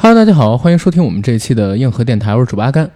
Hello，大家好，欢迎收听我们这一期的硬核电台，我是主播阿甘。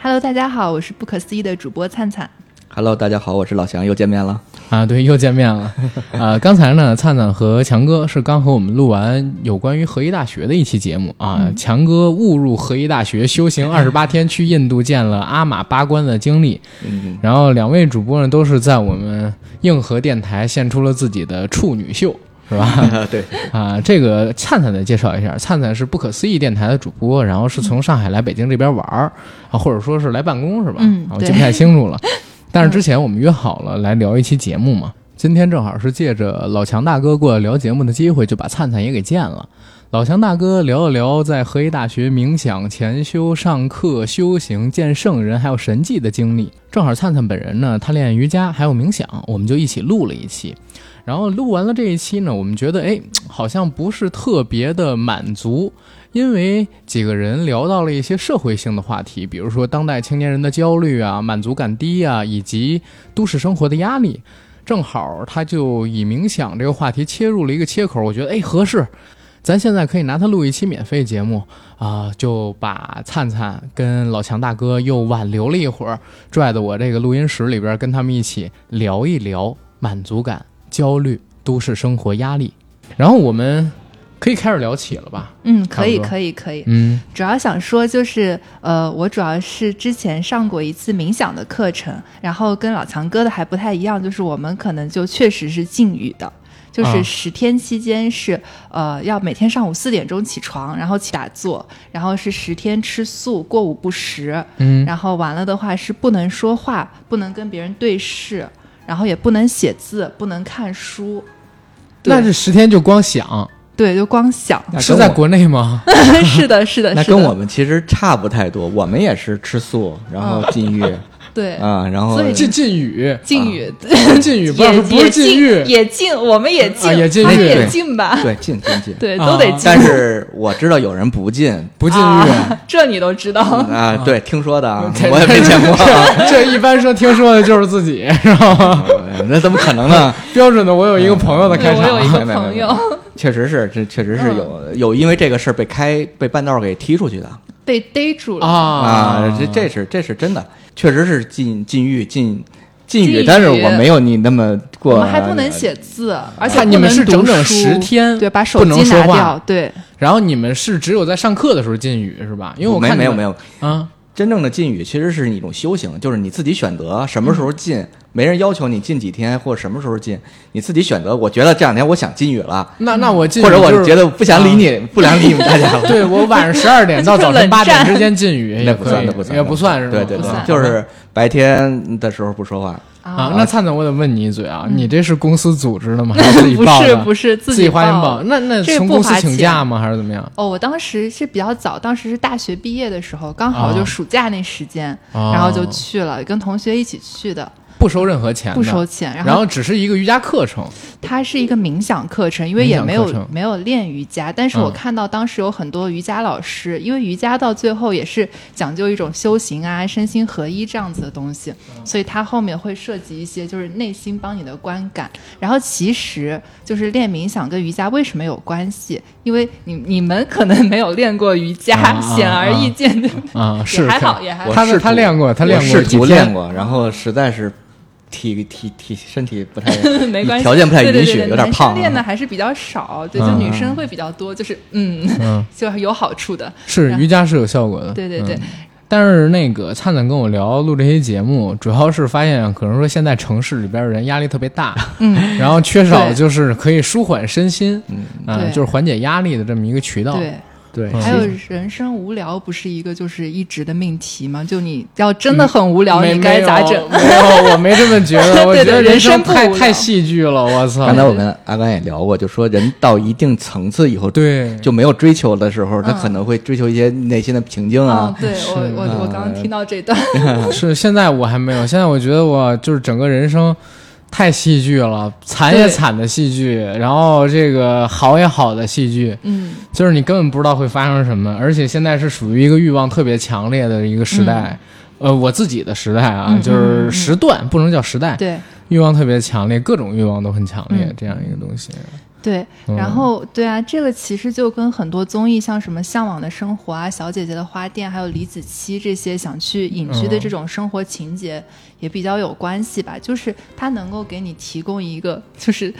Hello，大家好，我是不可思议的主播灿灿。Hello，大家好，我是老祥，又见面了。啊，对，又见面了。啊，刚才呢，灿灿和强哥是刚和我们录完有关于合一大学的一期节目啊。强哥误入合一大学修行二十八天，去印度见了阿玛巴关的经历。嗯，然后两位主播呢，都是在我们硬核电台献出了自己的处女秀，是吧？对，啊，这个灿灿再介绍一下，灿灿是不可思议电台的主播，然后是从上海来北京这边玩儿啊，或者说是来办公是吧？嗯啊我记不太清楚了。但是之前我们约好了来聊一期节目嘛，今天正好是借着老强大哥过来聊节目的机会，就把灿灿也给见了。老强大哥聊了聊在合一大学冥想、潜修、上课、修行、见圣人还有神迹的经历。正好灿灿本人呢，他练瑜伽还有冥想，我们就一起录了一期。然后录完了这一期呢，我们觉得哎，好像不是特别的满足，因为几个人聊到了一些社会性的话题，比如说当代青年人的焦虑啊、满足感低啊，以及都市生活的压力。正好他就以冥想这个话题切入了一个切口，我觉得哎合适，咱现在可以拿它录一期免费节目啊、就把灿灿跟老强大哥又挽留了一会儿，拽到我这个录音室里边，跟他们一起聊一聊满足感、焦虑、都市生活压力。然后我们可以开始聊起了吧？嗯，可以，可以，可以。嗯主要想说就是，呃，我主要是之前上过一次冥想的课程，然后跟老强哥的还不太一样，就是我们可能就确实是禁语的。就啊是十天期间是，呃，要每天上午四点钟起床，然后起打坐，然后是十天吃素，过午不食，嗯然后完了的话是不能说话，不能跟别人对视，然后也不能写字，不能看书。那这十天就光想，对，就光想。那是在国内吗？是的，是的，那跟我们其实差不太多，我们也是吃素，然后禁欲对啊，然后所以禁禁语，禁语，禁语不是不是禁欲，也禁，我们也禁，啊也禁也禁吧？对禁禁禁。对，啊都得禁。但是我知道有人不禁 不禁欲。啊，这你都知道。啊，对，听说的啊，我也没见过啊，这一般说听说的就是自己，是吧？那怎么可能呢？标准的，我有一个朋友的开对，我有一场，个没没没朋友确实是，这确实是有有因为这个事儿被开被半道给踢出去的被逮住了。啊，这这是这是真的，确实是禁禁欲禁禁语，但是我没有你那么过，我们还不能写字，而且你们是整整十天对，把手不能机说话拿掉，对，然后你们是只有在上课的时候禁语是吧？因为我看没有没有，啊，真正的禁语其实是一种修行，就是你自己选择什么时候禁，没人要求你禁几天或者什么时候禁，你自己选择。我觉得这两天我想禁语了，那那我禁语或者我觉得不想理你，不想理你们大家了。对我晚上十二点到早晨八点之间禁语那不算，也可以那不算，也不算是吧？对对对不算，就是白天的时候不说话。啊。那灿灿，我得问你一嘴啊，你这是公司组织的吗？还嗯是自己不报的？是不是自己花钱报报。。那那这个从公司不花钱请假吗？还是怎么样？哦，我当时是比较早，当时是大学毕业的时候，刚好哦就暑假那时间，哦然后就去了，跟同学一起去的，不收任何钱的，不收钱。然后只是一个瑜伽课程，它是一个冥想课程，因为也没有没有练瑜伽，但是我嗯看到当时有很多瑜伽老师，因为瑜伽到最后也是讲究一种修行啊、身心合一这样子的东西，所以它后面会涉及一些就是内心帮你的观感。然后其实就是练冥想跟瑜伽为什么有关系？因为你你们可能没有练过瑜伽，显而易见，对吧？啊，是还好，也还好。他是他练过，他练过我试图练过，然后实在是体体体身体不太 没关系，条件不太允许，对对对对有点胖啊练的还是比较少，对，就嗯女生会比较多，就是嗯，嗯，就有好处的。是瑜伽是有效果的，对对对嗯但是那个灿灿跟我聊录这些节目，主要是发现可能说现在城市里边人压力特别大，嗯，然后缺少就是可以舒缓身心，嗯，就是缓解压力的这么一个渠道。对。对嗯还有人生无聊不是一个就是一直的命题吗？就你要真的很无聊，没你该咋整？没有，我没这么觉得，我对对觉得人生太太戏剧了，我操！刚才我跟阿甘也聊过，就说人到一定层次以后，对就没有追求的时候，他嗯可能会追求一些内心的平静啊嗯，。对我我我刚刚听到这段，是现在我还没有，现在我觉得我就是整个人生太戏剧了，惨也惨的戏剧，然后这个好也好的戏剧，嗯，就是你根本不知道会发生什么，而且现在是属于一个欲望特别强烈的一个时代。呃，我自己的时代啊，嗯就是时段，不能叫时代，对，欲望特别强烈，各种欲望都很强烈，嗯。这样一个东西。对，嗯然后对啊，这个其实就跟很多综艺，像什么《向往的生活》啊、《小姐姐的花店》，还有李子柒这些想去隐居的嗯这种生活情节也比较有关系吧。就是它能够给你提供一个就是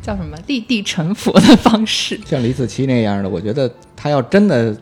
叫什么立地成佛的方式。像李子柒那样的，我觉得他要真的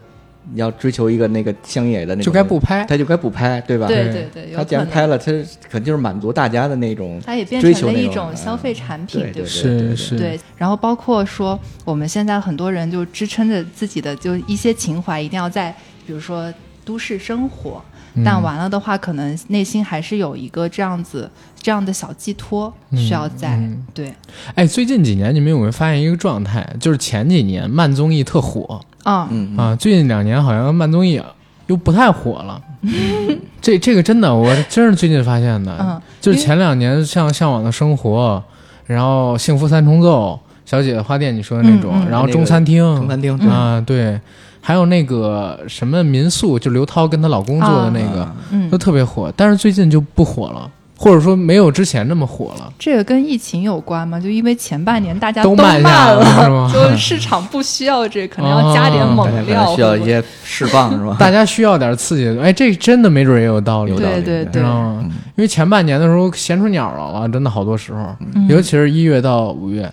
要追求一个那个乡野的那种，就该不拍。他就该不拍，对吧？对对对，他既。然拍了，他肯定就是满足大家的那种他也变成了一种种消费产品，对对不对？是是，对，然后包括说我们现在很多人就支撑着自己的就一些情怀，一定要在比如说都市生活，嗯但完了的话，可能内心还是有一个这样子这样的小寄托需要在。嗯对，哎，最近几年你们有没有发现一个状态？就是前几年慢综艺特火嗯，嗯啊，最近两年好像慢综艺又不太火了。这这个真的，我真是最近发现的。嗯就是前两年像《向往的生活》，然后《幸福三重奏》、《小姐姐花店》，你说的那种，嗯嗯然后那个中餐厅，中餐厅啊，对，还有那个什么民宿，就刘涛跟她老公做的那个，嗯都，特别火。但是最近就不火了，或者说没有之前那么火了。这个跟疫情有关吗？就因为前半年大家都慢慢了是，吗 就市场不需要这，可能要加点哦猛料，能需要一些释放，是吧？大家需要点刺激的，哎，这真的没准也有道理，对对对？因为前半年的时候闲出鸟来了，真的好多时候，嗯尤其是一月到五月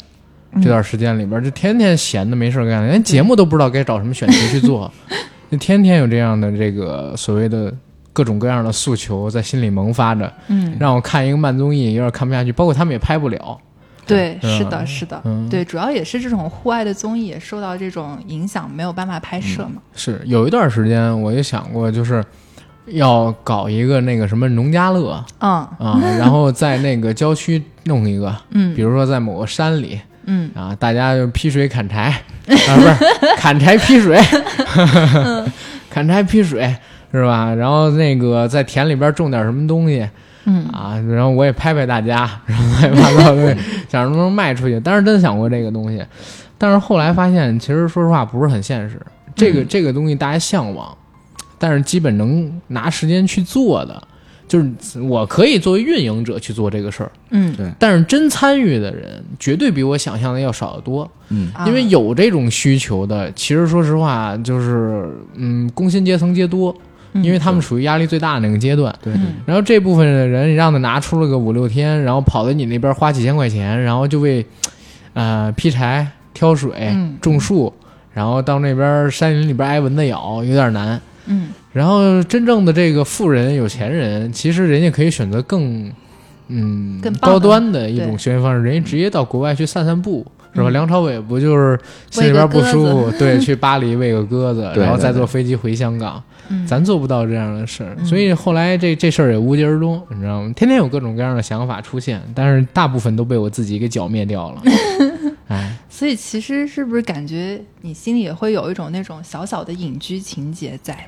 嗯这段时间里边，就天天闲的没事儿干，连节目都不知道该找什么选题去做，就天天有这样的这个所谓的各种各样的诉求在心里萌发着，嗯，让我看一个慢综艺有点看不下去，包括他们也拍不了，对，嗯是的，是的，嗯。对，主要也是这种户外的综艺也受到这种影响，没有办法拍摄嘛。是。有一段时间我也想过，就是要搞一个那个什么农家乐。嗯。啊，然后在那个郊区弄一个，嗯，比如说在某个山里嗯。啊，大家就劈水砍柴。啊，不是砍柴劈水，砍柴劈水是吧？然后那个在田里边种点什么东西嗯啊，然后我也拍拍大家，然后乱七八糟的，想着能不能卖出去。当时真想过这个东西，但是后来发现，其实说实话不是很现实。这个、这个东西大家向往，但是基本能拿时间去做的，就是我可以作为运营者去做这个事儿，嗯，对但是真参与的人绝对比我想象的要少得多。嗯，啊因为有这种需求的，其实说实话，就是嗯，工薪阶层皆多，嗯因为他们属于压力最大的那个阶段。对嗯然后这部分的人，你让他拿出了个五六天，然后跑到你那边花几千块钱，然后就为呃劈柴、挑水、嗯种树，然后到那边山林里边挨蚊子咬，有点难。嗯然后真正的这个富人、有钱人，其实人家可以选择更嗯更高端的一种对休闲方式，人家直接到国外去散散步。是吧？嗯梁朝伟不就是心里边不舒服，对，去巴黎喂个鸽子，然后再坐飞机回香港。嗯，咱做不到这样的事儿，嗯所以后来这这事儿也无疾而终，你知道吗？天天有各种各样的想法出现，但是大部分都被我自己给剿灭掉了。哎，所以其实是不是感觉你心里也会有一种那种小小的隐居情节在？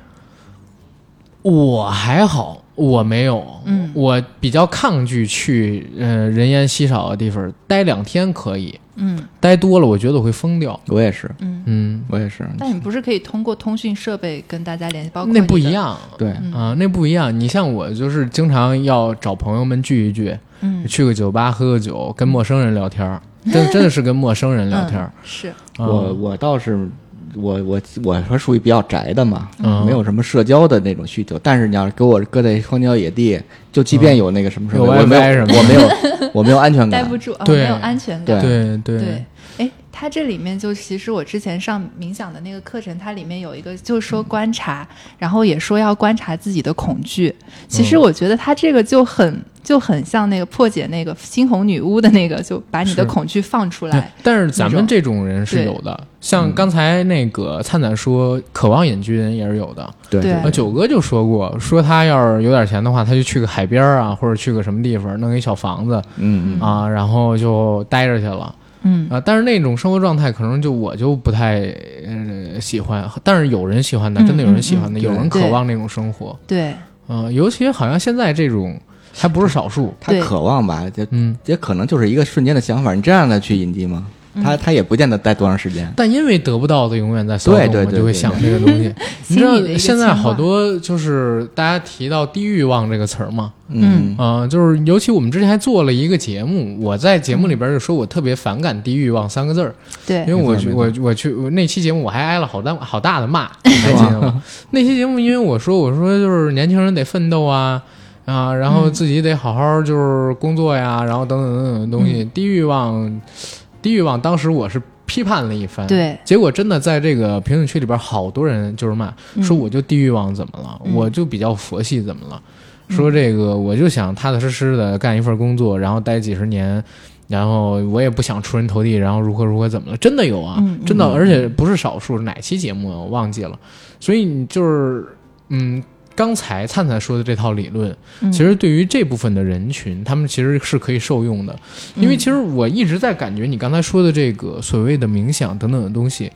我还好，我没有，嗯。我比较抗拒去呃人烟稀少的地方待两天可以，嗯。待多了我觉得我会疯掉。我也是，嗯。嗯，我也是，但你不是可以通过通讯设备跟大家联系，包括那不一样。对，嗯。啊，那不一样。你像我就是经常要找朋友们聚一聚，嗯，去个酒吧喝个酒，跟陌生人聊天儿，真真的是跟陌生人聊天嗯。是，啊。我我倒是。我我我说属于比较宅的嘛，嗯没有什么社交的那种需求。但是你要是给我搁在荒郊野地，就即便有那个什么什么，有我没 WiFi 什么有我没有 我没有安全感待不。住，啊，对没有安全感。对对对，哎，它这里面就其实我之前上冥想的那个课程，它里面有一个就是说观察，然后也说要观察自己的恐惧。其实我觉得它这个就很就很像那个破解那个猩红女巫的那个，就把你的恐惧放出对来。但是咱们这种人是有的，像刚才那个灿灿说，渴望隐居人也是有的。对九哥就说过，说他要是有点钱的话，他就去个海边啊，或者去个什么地方，弄一小房子嗯嗯，啊，然后就待着去了嗯啊。但是那种生活状态，可能就我就不太呃喜欢，但是有人喜欢的，嗯真的有人喜欢的，嗯嗯有人渴望那种生活。对，嗯、尤其好像现在这种还不是少数。他渴望吧，就嗯，也可能就是一个瞬间的想法。你这样的去引进吗？他他也不见得待多长时间。但因为得不到的永远在骚动，对对对我就会想这个东西。你知道现在好多就是大家提到低欲望这个词儿嘛，嗯啊、就是尤其我们之前还做了一个节目，我在节目里边就说我特别反感低欲望三个字儿，对因为我去我我去我那期节目我还挨了好大好大的骂，你还记得吗？那期节目因为我说我说就是年轻人得奋斗啊啊，然后自己得好好就是工作呀，然后等等等等的东西，低欲望低欲望，当时我是批判了一番，对，结果真的在这个评论区里边，好多人就是骂，嗯说我就低欲望怎么了，嗯我就比较佛系怎么了，说这个我就想踏踏实实的干一份工作，然后待几十年。然后我也不想出人头地，然后如何如何怎么了？真的有啊，嗯真的，而且不是少数。哪期节目啊我忘记了。所以你就是，嗯，刚才灿灿说的这套理论，嗯。其实对于这部分的人群，他们其实是可以受用的。因为其实我一直在感觉你刚才说的这个所谓的冥想等等的东西，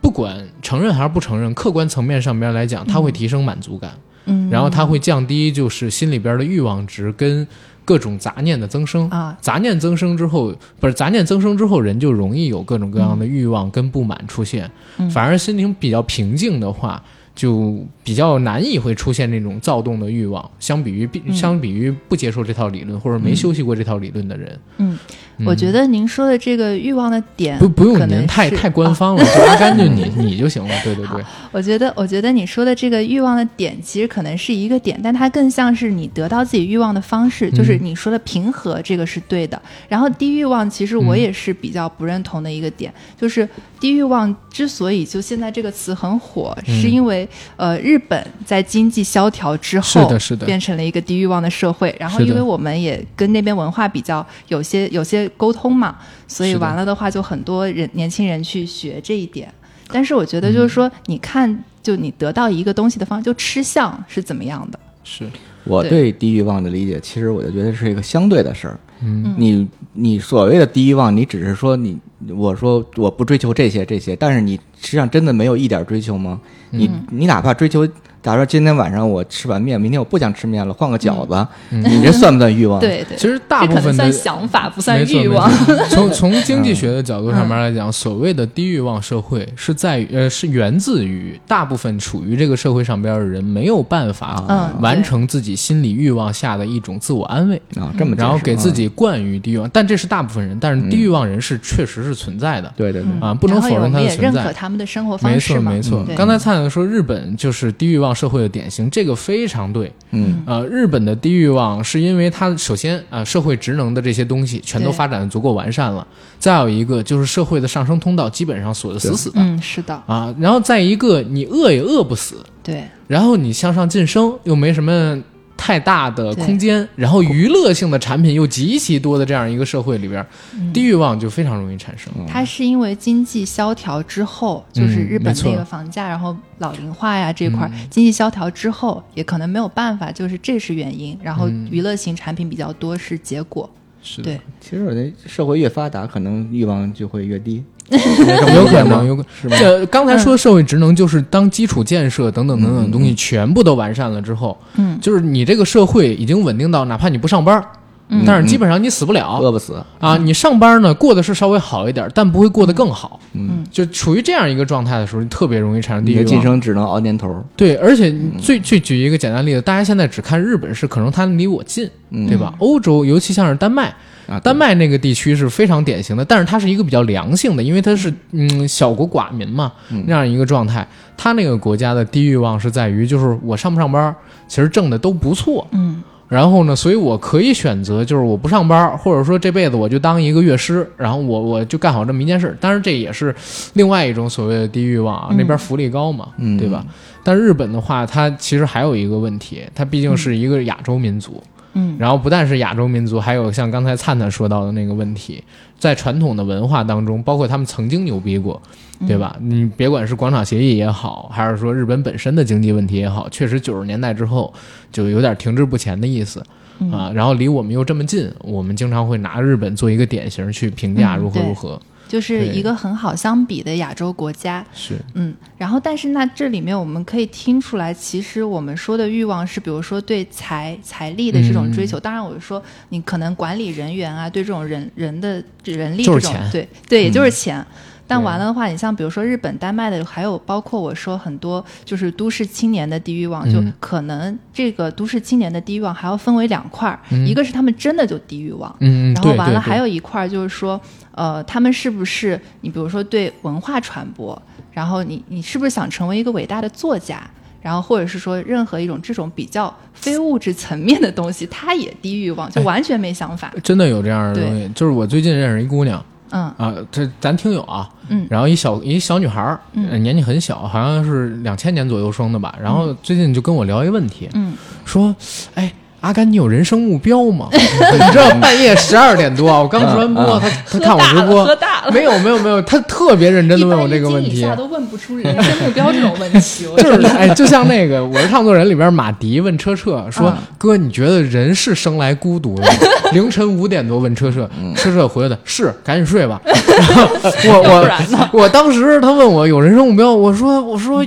不管承认还是不承认，客观层面上边来讲，它会提升满足感，嗯，然后它会降低就是心里边的欲望值跟各种杂念的增生。啊，杂念增生之后，不是杂念增生之后，人就容易有各种各样的欲望跟不满出现。嗯。反而心情比较平静的话，就比较难以会出现那种躁动的欲望。相比于比嗯。相比于不接受这套理论或者没休息过这套理论的人，嗯，嗯我觉得您说的这个欲望的点不不用可能您太太官方了，就阿甘就你 你就行了。对对对，我觉得，我觉得你说的这个欲望的点，其实可能是一个点，但它更像是你得到自己欲望的方式，就是你说的平和，这个是对的。然后低欲望，其实我嗯。也是比较不认同的一个点，就是低欲望之所以就现在这个词很火，嗯。是因为呃日本在经济萧条之是后的是的。变成了一个低欲望的社会，然后因为我们也跟那边文化比较有些有些沟通嘛，所以完了的话，就很多人年轻人去学这一点。但是我觉得就是说，你看，就你得到一个东西的方式，就吃相是怎么样的？是我对对低欲望的理解，其实我就觉得是一个相对的事儿。嗯你你所谓的低欲望，你只是说你我说我不追求这些这些，但是你实际上真的没有一点追求吗？你嗯你哪怕追求，假如说今天晚上我吃碗面，明天我不想吃面了，换个饺子，嗯你这算不算欲望？，对对，其实大部分的这可能算想法，不算没错欲望。没错从 从经济学的角度上面来讲，所谓的低欲望社会是在于呃是源自于大部分处于这个社会上边的人没有办法嗯完成自己心理欲望下的一种自我安慰，啊，这么然后给自啊己惯于低欲望，但这是大部分人，但是低欲望人是确实是存在的。对对对，嗯啊不能否认我们也认它的存在们的生活方式嘛。错没错。对，刚才灿灿说日本就是低欲望社会的典型，这个非常对。嗯。呃，日本的低欲望是因为它首先啊、社会职能的这些东西全都发展的足够完善了，再有一个就是社会的上升通道基本上锁得死死的。嗯，是的，啊，然后再一个你饿也饿不死，对，然后你向上晋升又没什么太大的空间，然后娱乐性的产品又极其多的这样一个社会里边，嗯。低欲望就非常容易产生。它是因为经济萧条之后，就是日本那个房价，然后老龄化呀这块儿，嗯。经济萧条之后，也可能没有办法，就是这是原因。然后嗯。娱乐型产品比较多是结果，是的，其实我觉得社会越发达，可能欲望就会越低，有可能，有可是吗？这刚才说社会职能，就是当基础建设等等等等东西全部都完善了之后，嗯。就是你这个社会已经稳定到，哪怕你不上班，嗯但是基本上你死不了饿不死，啊。你上班呢，过得是稍微好一点，但不会过得更好。嗯，就处于这样一个状态的时候，你特别容易产生低你的晋。升只能熬年头，对，而且最最举一个简单例子，大家现在只看日本是可能它离我近，嗯对吧？欧洲，尤其像是丹麦，啊，丹麦那个地区是非常典型的，但是它是一个比较良性的，因为它是嗯小国寡民嘛嗯那样一个状态。它那个国家的低欲望是在于，就是我上不上班，其实挣的都不错。嗯然后呢，所以我可以选择，就是我不上班，或者说这辈子我就当一个乐师，然后我我就干好这么一件事儿。当然，这也是另外一种所谓的低欲望啊，嗯那边福利高嘛，嗯对吧？但日本的话，它其实还有一个问题，它毕竟是一个亚洲民族，嗯然后不但是亚洲民族，还有像刚才灿灿说到的那个问题，在传统的文化当中，包括他们曾经牛逼过，对吧？你别管是广场协议也好，还是说日本本身的经济问题也好，确实九十年代之后就有点停滞不前的意思。嗯啊，然后离我们又这么近，我们经常会拿日本做一个典型去评价如何如何。就是一个很好相比的亚洲国家。是嗯，然后但是那这里面我们可以听出来，其实我们说的欲望是，比如说对财财力的这种追求。当然，我是说你可能管理人员啊，对这种人人的人力这种，就是对对，也就是嗯钱。但完了的话，你像比如说日本、丹麦的，还有包括我说很多就是都市青年的低欲望，就嗯可能这个都市青年的低欲望还要分为两块儿，嗯。一个是他们真的就低欲望，嗯，然后完了，还有一块儿就是说，呃，他们是不是你比如说对文化传播，然后你你是不是想成为一个伟大的作家，然后或者是说任何一种这种比较非物质层面的东西，他也低欲望，就哎。完全没想法。真的有这样的东西。就是我最近认识一姑娘嗯啊，这咱听友啊，嗯然后一小一小女孩儿，嗯呃年纪很小，好像是两千年左右生的吧。然后最近就跟我聊一个问题，嗯说，哎。阿甘，你有人生目标吗？你知道半夜十二点多啊，我刚直完播，他他看我直播，喝大了，没有没有没有，他特别认真的问我这个问题一般一斤以，下都问不出人生目标这种问题。就是哎，就像那个《我是唱作人》里边马迪问车澈说：“嗯哥，你觉得人是生来孤独的吗？” 凌晨五点多问车澈，车澈回的是赶紧睡吧。然后我我我当时他问我有人生目标，我说我说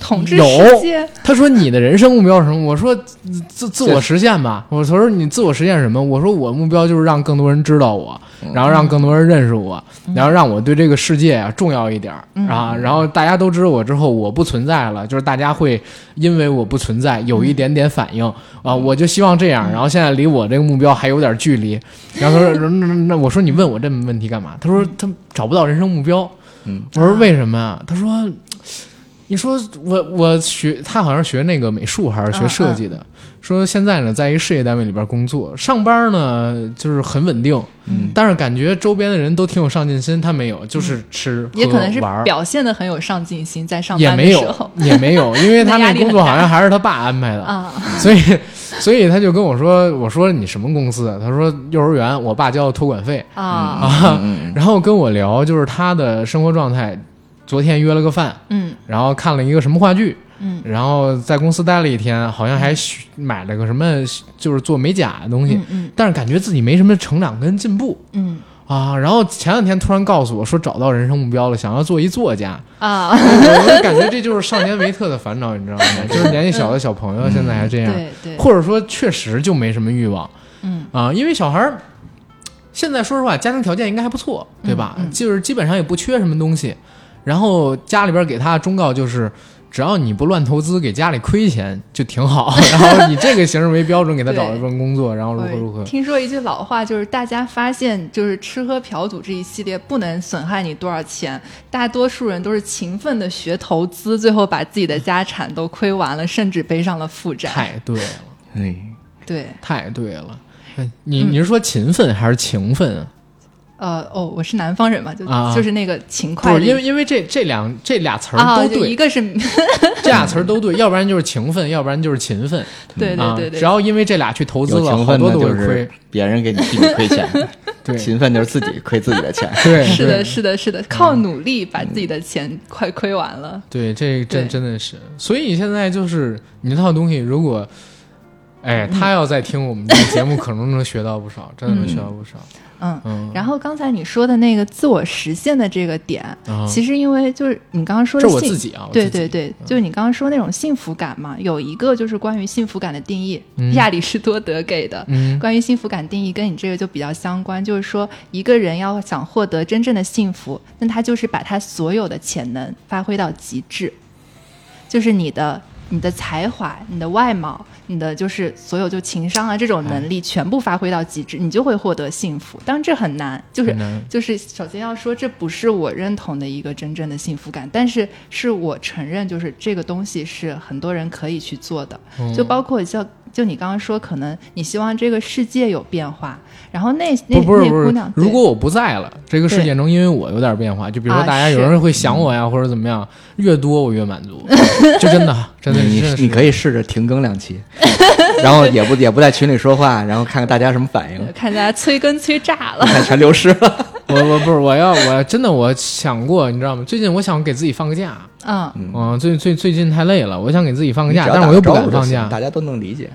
统治有世界，他说你的人生目标是什么？我说自自我实现吧。我说你自我实现什么？我说我目标就是让更多人知道我，然后让更多人认识我，然后让我对这个世界啊重要一点儿啊。然后大家都知道我之后，我不存在了，就是大家会因为我不存在有一点点反应啊。我就希望这样。然后现在离我这个目标还有点距离。然后他说那那那我说你问我这么问题干嘛？他说他找不到人生目标。嗯，我说为什么呀？他说。你说我我学他好像学那个美术还是学设计的，说现在呢在一事业单位里边工作，上班呢就是很稳定，嗯但是感觉周边的人都挺有上进心，他没有，就是吃、也可能是玩表现的很有上进心，在上也班的没有时候也没有，因为他那工作好像还是他爸安排的，啊，所以所以他就跟我说，我说你什么公司啊？他说幼儿园，我爸交的托管费啊啊，嗯 然后跟我聊就是他的生活状态，昨天约了个饭。嗯然后看了一个什么话剧，嗯然后在公司待了一天，好像还学买了个什么，就是做美甲的东西，嗯嗯但是感觉自己没什么成长跟进步嗯啊。然后前两天突然告诉我说找到人生目标了，想要做一作家，啊，我就感觉这就是少年维特的烦恼，你知道吗？就是年纪小的小朋友现在还这样，对对，或者说确实就没什么欲望嗯啊，因为小孩儿。现在说实话，家庭条件应该还不错，对吧？嗯嗯就是基本上也不缺什么东西，然后家里边给他的忠告就是，只要你不乱投资，给家里亏钱就挺好。然后以这个形式为标准，给他找一份工作，然后如何如何。听说一句老话，就是大家发现，就是吃喝嫖赌这一系列不能损害你多少钱，大多数人都是勤奋的学投资，最后把自己的家产都亏完了，甚至背上了负债。太对了，哎，对，太对了。哎你你是说勤奋还是情分啊？呃，哦，我是南方人嘛，就、啊就是那个勤快，不是，因为因为这这两这俩词儿啊，都对，就一个是，这俩词儿都对，要不然就是勤奋，要不然就是勤奋。啊，对对对对，只要因为这俩去投资了，多都是亏就是。别人给你替你亏钱，对勤奋就是自己亏自己的钱。对，是的，是的，是的，靠努力把自己的钱快亏完了。对，这真真的是，所以现在就是你那套东西，如果，哎，嗯他要再听我们这个节目，可能能学到不少，真的能学到不少。嗯，嗯，然后刚才你说的那个自我实现的这个点，啊其实因为就是你刚刚说这我自己啊，我对对对，就是你刚刚说那种幸福感嘛，有一个就是关于幸福感的定义，嗯。亚里士多德给的。嗯。关于幸福感定义跟你这个就比较相关，就是说一个人要想获得真正的幸福，那他就是把他所有的潜能发挥到极致，就是你的你的才华、你的外貌、你的就是所有就情商啊这种能力全部发挥到极致，你就会获得幸福。当然这很难，就是就是首先要说，这不是我认同的一个真正的幸福感，但是是我承认，就是这个东西是很多人可以去做的，嗯就包括像就你刚刚说，可能你希望这个世界有变化，然后那那不不是不是那姑娘，，如果我不在了，这个事件中因为我有点变化，就比如说啊大家有人会想我呀，或者怎么样，越多我越满足，就真的真的你真的你可以试着停更两期，然后也不也不在群里说话，然后看看大家什么反应，看大家催更催炸了。全流失了。我我不是我要我真的我想过，你知道吗？最近我想给自己放个假，嗯，嗯，最最最近太累了，我想给自己放个假，但是我又不敢放假，大家都能理解。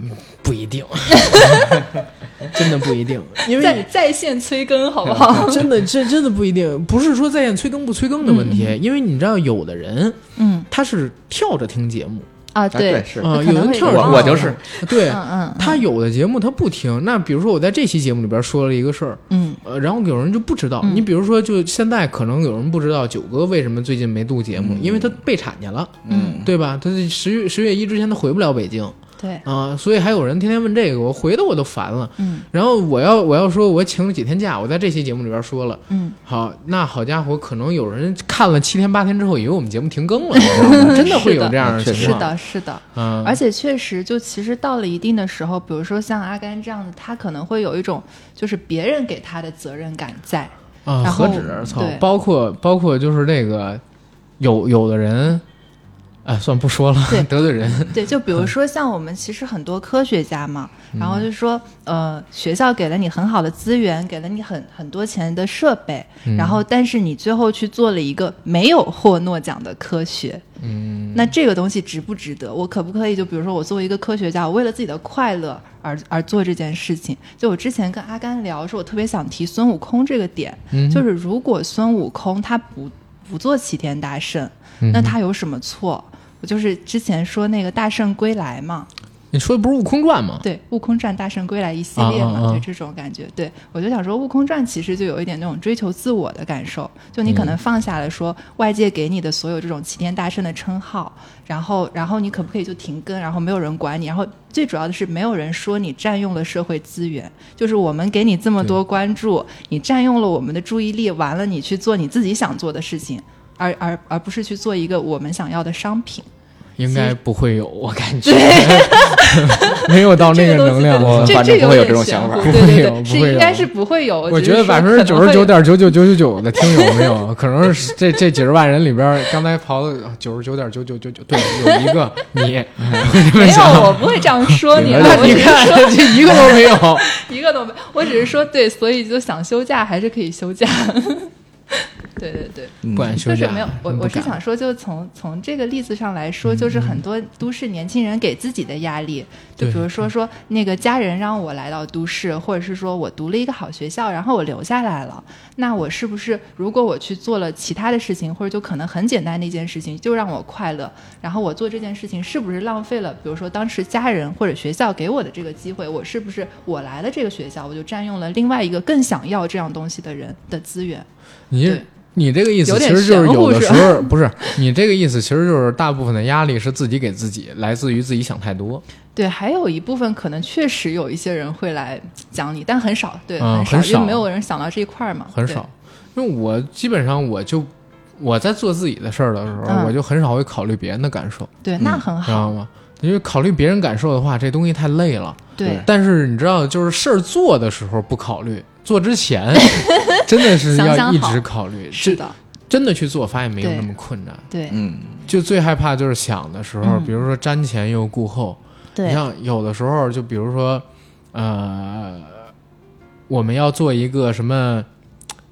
嗯不一定。真的不一定，因为在线催更，好不好？真的这真的不一定，不是说在线催更不催更的问题，嗯因为你知道有的人嗯他是跳着听节目啊，啊对是啊、有人跳着听我我就是对。嗯嗯他有的节目他不听，那比如说我在这期节目里边说了一个事儿，嗯呃，然后有人就不知道。嗯你比如说，就现在可能有人不知道九哥为什么最近没录节目，嗯因为他备产去了，嗯，对吧？他十月十月一之前他回不了北京对，啊、所以还有人天天问这个，我回的我都烦了。嗯然后我要我要说我请了几天假，我在这期节目里边说了，嗯好，那好家伙，可能有人看了七天八天之后，以为我们节目停更了？真的会有这样的情况。是的，是的。嗯，而且确实，就其实到了一定的时候，比如说像阿甘这样的，他可能会有一种就是别人给他的责任感在。啊，何止操对，包括包括就是那个有有的人，哎，算不说了对，得罪人。对，就比如说像我们其实很多科学家嘛，然后就说，呃，学校给了你很好的资源，给了你很很多钱的设备，然后但是你最后去做了一个没有获诺奖的科学，嗯，那这个东西值不值得？我可不可以就比如说我作为一个科学家，我为了自己的快乐而而做这件事情？就我之前跟阿甘聊说，我特别想提孙悟空这个点，嗯就是如果孙悟空他不不做齐天大圣，嗯那他有什么错？我就是之前说那个大圣归来嘛，你说的不是《悟空传》吗？对，《悟空传》《大圣归来》一系列嘛，啊啊啊就这种感觉。对我就想说，《悟空传》其实就有一点那种追求自我的感受，就你可能放下了说外界给你的所有这种齐天大圣的称号，然后然后你可不可以就停更，然后没有人管你，然后最主要的是没有人说你占用了社会资源，就是我们给你这么多关注，你占用了我们的注意力，完了你去做你自己想做的事情。而而而不是去做一个我们想要的商品，应该不会有，我感觉 没有到那个能量。我这反正不会有这种想法不会 不会有是应该是不会有。我觉得百分之九十九点九九九九九的听友没有，可能是这这几十万人里边，刚才刨了九十九点九九九九，对，有一个你，没有，我不会这样说你你看，这一个都没有。一个都没，我只是说对，所以就想休假还是可以休假。对对对，嗯。不敢休假，就是没有，我我是想说，就从从这个例子上来说，就是很多都市年轻人给自己的压力，就比如说说那个家人让我来到都市，或者是说我读了一个好学校，然后我留下来了，那我是不是如果我去做了其他的事情，或者就可能很简单的一件事情，就让我快乐，然后我做这件事情是不是浪费了，比如说当时家人或者学校给我的这个机会，我是不是我来了这个学校，我就占用了另外一个更想要这样东西的人的资源？你你这个意思其实就是有的时候不是你这个意思，其实就是大部分的压力是自己给自己，来自于自己想太多。对，还有一部分可能确实有一些人会来讲你，但很少，对，嗯很少，很少因为没有人想到这一块儿嘛，很少。因为我基本上我就我在做自己的事儿的时候，嗯我就很少会考虑别人的感受，对，那很好，知道吗？因为考虑别人感受的话，这东西太累了。对，但是你知道，就是事儿做的时候不考虑，做之前 真的是要一直考虑。这是的，真的去做，发现没有那么困难。对，嗯，就最害怕就是想的时候，嗯比如说瞻前又顾后。你，像有的时候，就比如说，呃，我们要做一个什么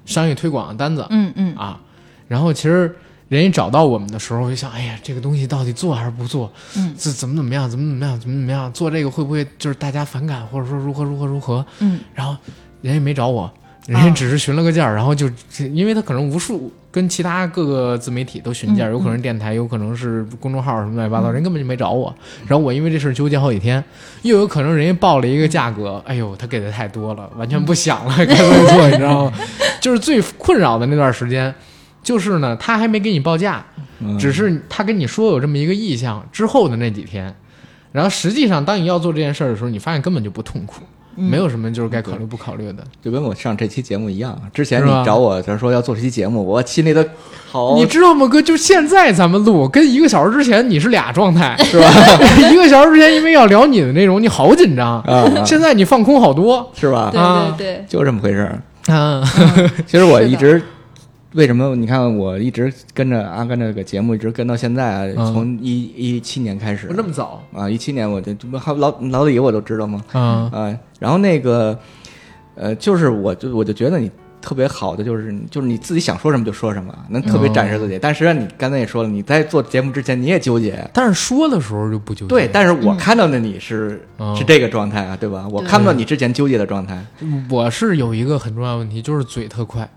商业推广的单子、嗯嗯，啊，然后其实人家找到我们的时候，我就想，哎呀，这个东西到底做还是不做？嗯这怎么怎么样？怎么怎么样？怎么怎么样？做这个会不会就是大家反感，或者说如何如何如何？嗯，然后人家没找我，人家只是询了个价儿，然后就因为他可能无数跟其他各个自媒体都询价，嗯有可能电台，有可能是公众号什么乱七八糟，人根本就没找我。然后我因为这事儿纠结好几天，又有可能人家报了一个价格，哎呦，他给的太多了，完全不想了，该不该做，你知道吗？就是最困扰的那段时间。就是呢，他还没给你报价，嗯只是他跟你说有这么一个意向之后的那几天，然后实际上当你要做这件事儿的时候，你发现根本就不痛苦，嗯没有什么就是该考虑不考虑的。就跟我上这期节目一样，之前你找我就是说要做这期节目，我心里的好，你知道吗，哥？就现在咱们录，跟一个小时之前你是俩状态，是吧？一个小时之前因为要聊你的内容，你好紧张，啊，现在你放空好多。是吧？对啊对对，就这么回事儿。啊，其实我一直为什么你看我一直跟着阿甘这个节目一直跟到现在啊，嗯从一一七年开始我这么早啊，一七年我就这不还老老李我都知道吗？嗯啊，然后那个呃，就是我就我就觉得你特别好的就是就是你自己想说什么就说什么，能特别展示自己。但实际上你刚才也说了，你在做节目之前你也纠结。但是说的时候就不纠结。对，但是我看到的你是、嗯是这个状态啊，对吧？我看不到你之前纠结的状态。我是有一个很重要的问题，就是嘴特快。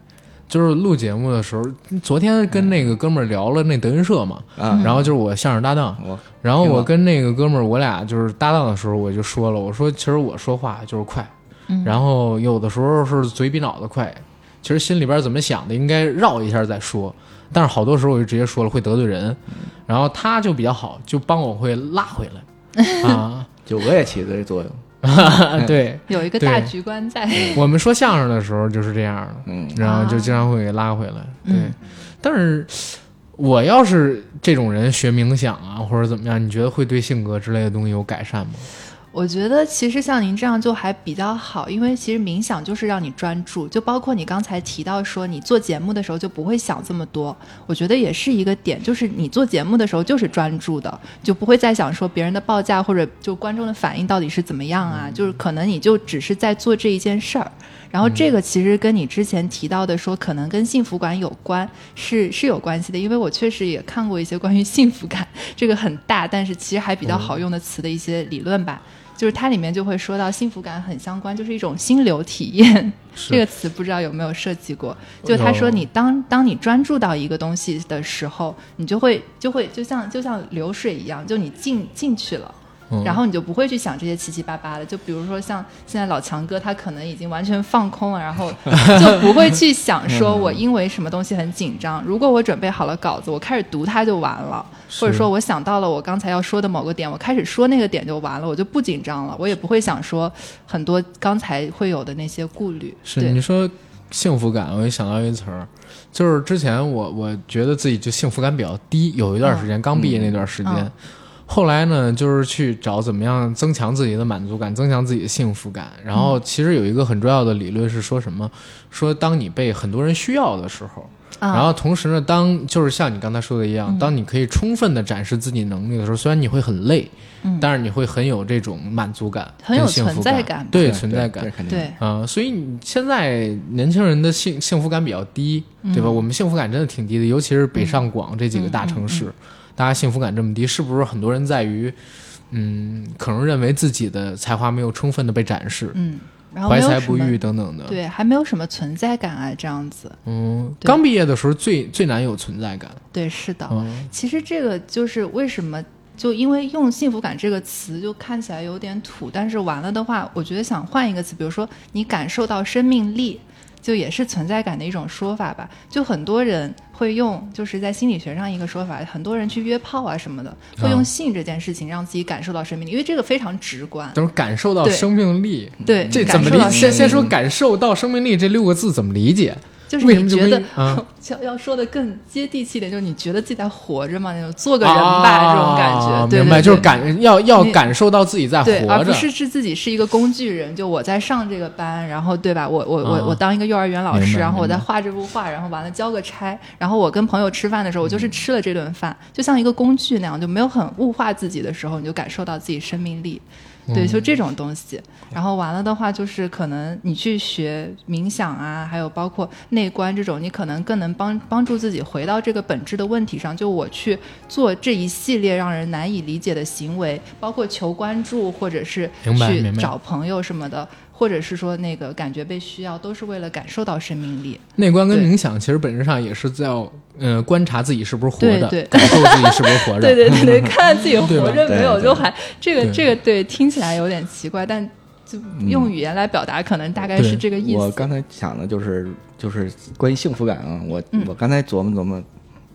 就是录节目的时候，昨天跟那个哥们儿聊了那德云社嘛，啊，然后就是我相声搭档，我然后我跟那个哥们儿，我俩就是搭档的时候，我就说了，我说其实我说话就是快，嗯。然后有的时候是嘴比脑子快，其实心里边怎么想的应该绕一下再说，但是好多时候我就直接说了会得罪人，然后他就比较好，就帮我会拉回来。啊，就我也起这作用。对有一个大局观在。我们说相声的时候就是这样的，嗯，然后就经常会给拉回来，对，嗯但是。我要是这种人学冥想啊，或者怎么样，你觉得会对性格之类的东西有改善吗？我觉得其实像您这样就还比较好，因为其实冥想就是让你专注，就包括你刚才提到说你做节目的时候就不会想这么多，我觉得也是一个点，就是你做节目的时候就是专注的，就不会再想说别人的报价或者就观众的反应到底是怎么样啊，就是可能你就只是在做这一件事儿。然后这个其实跟你之前提到的说可能跟幸福感有关是是有关系的，因为我确实也看过一些关于幸福感这个很大，但是其实还比较好用的词的一些理论吧。就是它里面就会说到幸福感很相关，就是一种心流体验。这个词不知道有没有涉及过？就他说你当当你专注到一个东西的时候，你就会就会就像就像流水一样，就你进进去了。嗯然后你就不会去想这些七七八八的，就比如说像现在老强哥，他可能已经完全放空了，然后 就不会去想说我因为什么东西很紧张。如果我准备好了稿子，我开始读它就完了，或者说我想到了我刚才要说的某个点，我开始说那个点就完了，我就不紧张了，我也不会想说很多刚才会有的那些顾虑。是对你说幸福感，我就想到一个词儿，就是之前我我觉得自己就幸福感比较低，有一段时间、刚毕业那段时间。嗯后来呢，就是去找怎么样增强自己的满足感，增强自己的幸福感。然后其实有一个很重要的理论是说什么？说当你被很多人需要的时候，啊，然后同时呢，当就是像你刚才说的一样，嗯当你可以充分的展示自己能力的时候，虽然你会很累，嗯。但是你会很有这种满足感，很有跟幸福存在感对对存在感。对，啊、所以你现在年轻人的幸幸福感比较低，对吧？嗯。我们幸福感真的挺低的，尤其是北上广这几个大城市，嗯大家幸福感这么低，是不是很多人在于，嗯，可能认为自己的才华没有充分的被展示，嗯，然后怀才不遇等等的。，对，还没有什么存在感啊，这样子。嗯，刚毕业的时候最最难有存在感。对，是的。嗯，其实这个就是为什么，就因为用幸福感这个词就看起来有点土，但是完了的话，我觉得想换一个词，比如说你感受到生命力，就也是存在感的一种说法吧。就很多人会用，就是在心理学上一个说法，很多人去约炮啊什么的，会啊用性这件事情让自己感受到生命力，因为这个非常直观。都是感受到生命力，对，这怎么理？先先说感受到生命力这六个字怎么理解？就是你觉得 要要说的更接地气一点，就是你觉得自己在活着嘛，那种做个人吧、这种感觉。明白，就是感要要感受到自己在活着，而不是是自己是一个工具人。就我在上这个班，然后对吧？我我我啊我当一个幼儿园老师，然后我在画这幅画，然后完了交个差，然后我跟朋友吃饭的时候，我就是吃了这顿饭，就像一个工具那样，就没有很物化自己的时候，你就感受到自己生命力。对，就这种东西。然后完了的话，就是可能你去学冥想啊，还有包括内观这种，你可能更能帮帮助自己回到这个本质的问题上。就我去做这一系列让人难以理解的行为，包括求关注，或者是去找朋友什么的，或者是说那个感觉被需要，都是为了感受到生命力。内观跟冥想其实本质上也是在呃观察自己是不是活着，对对感受自己是不是活着。对对对对，看自己活着没有，就还这个这个对听起来有点奇怪，但就用语言来表达，可能大概是这个意思。我刚才想的就是就是关于幸福感啊，我、嗯我刚才琢磨琢磨，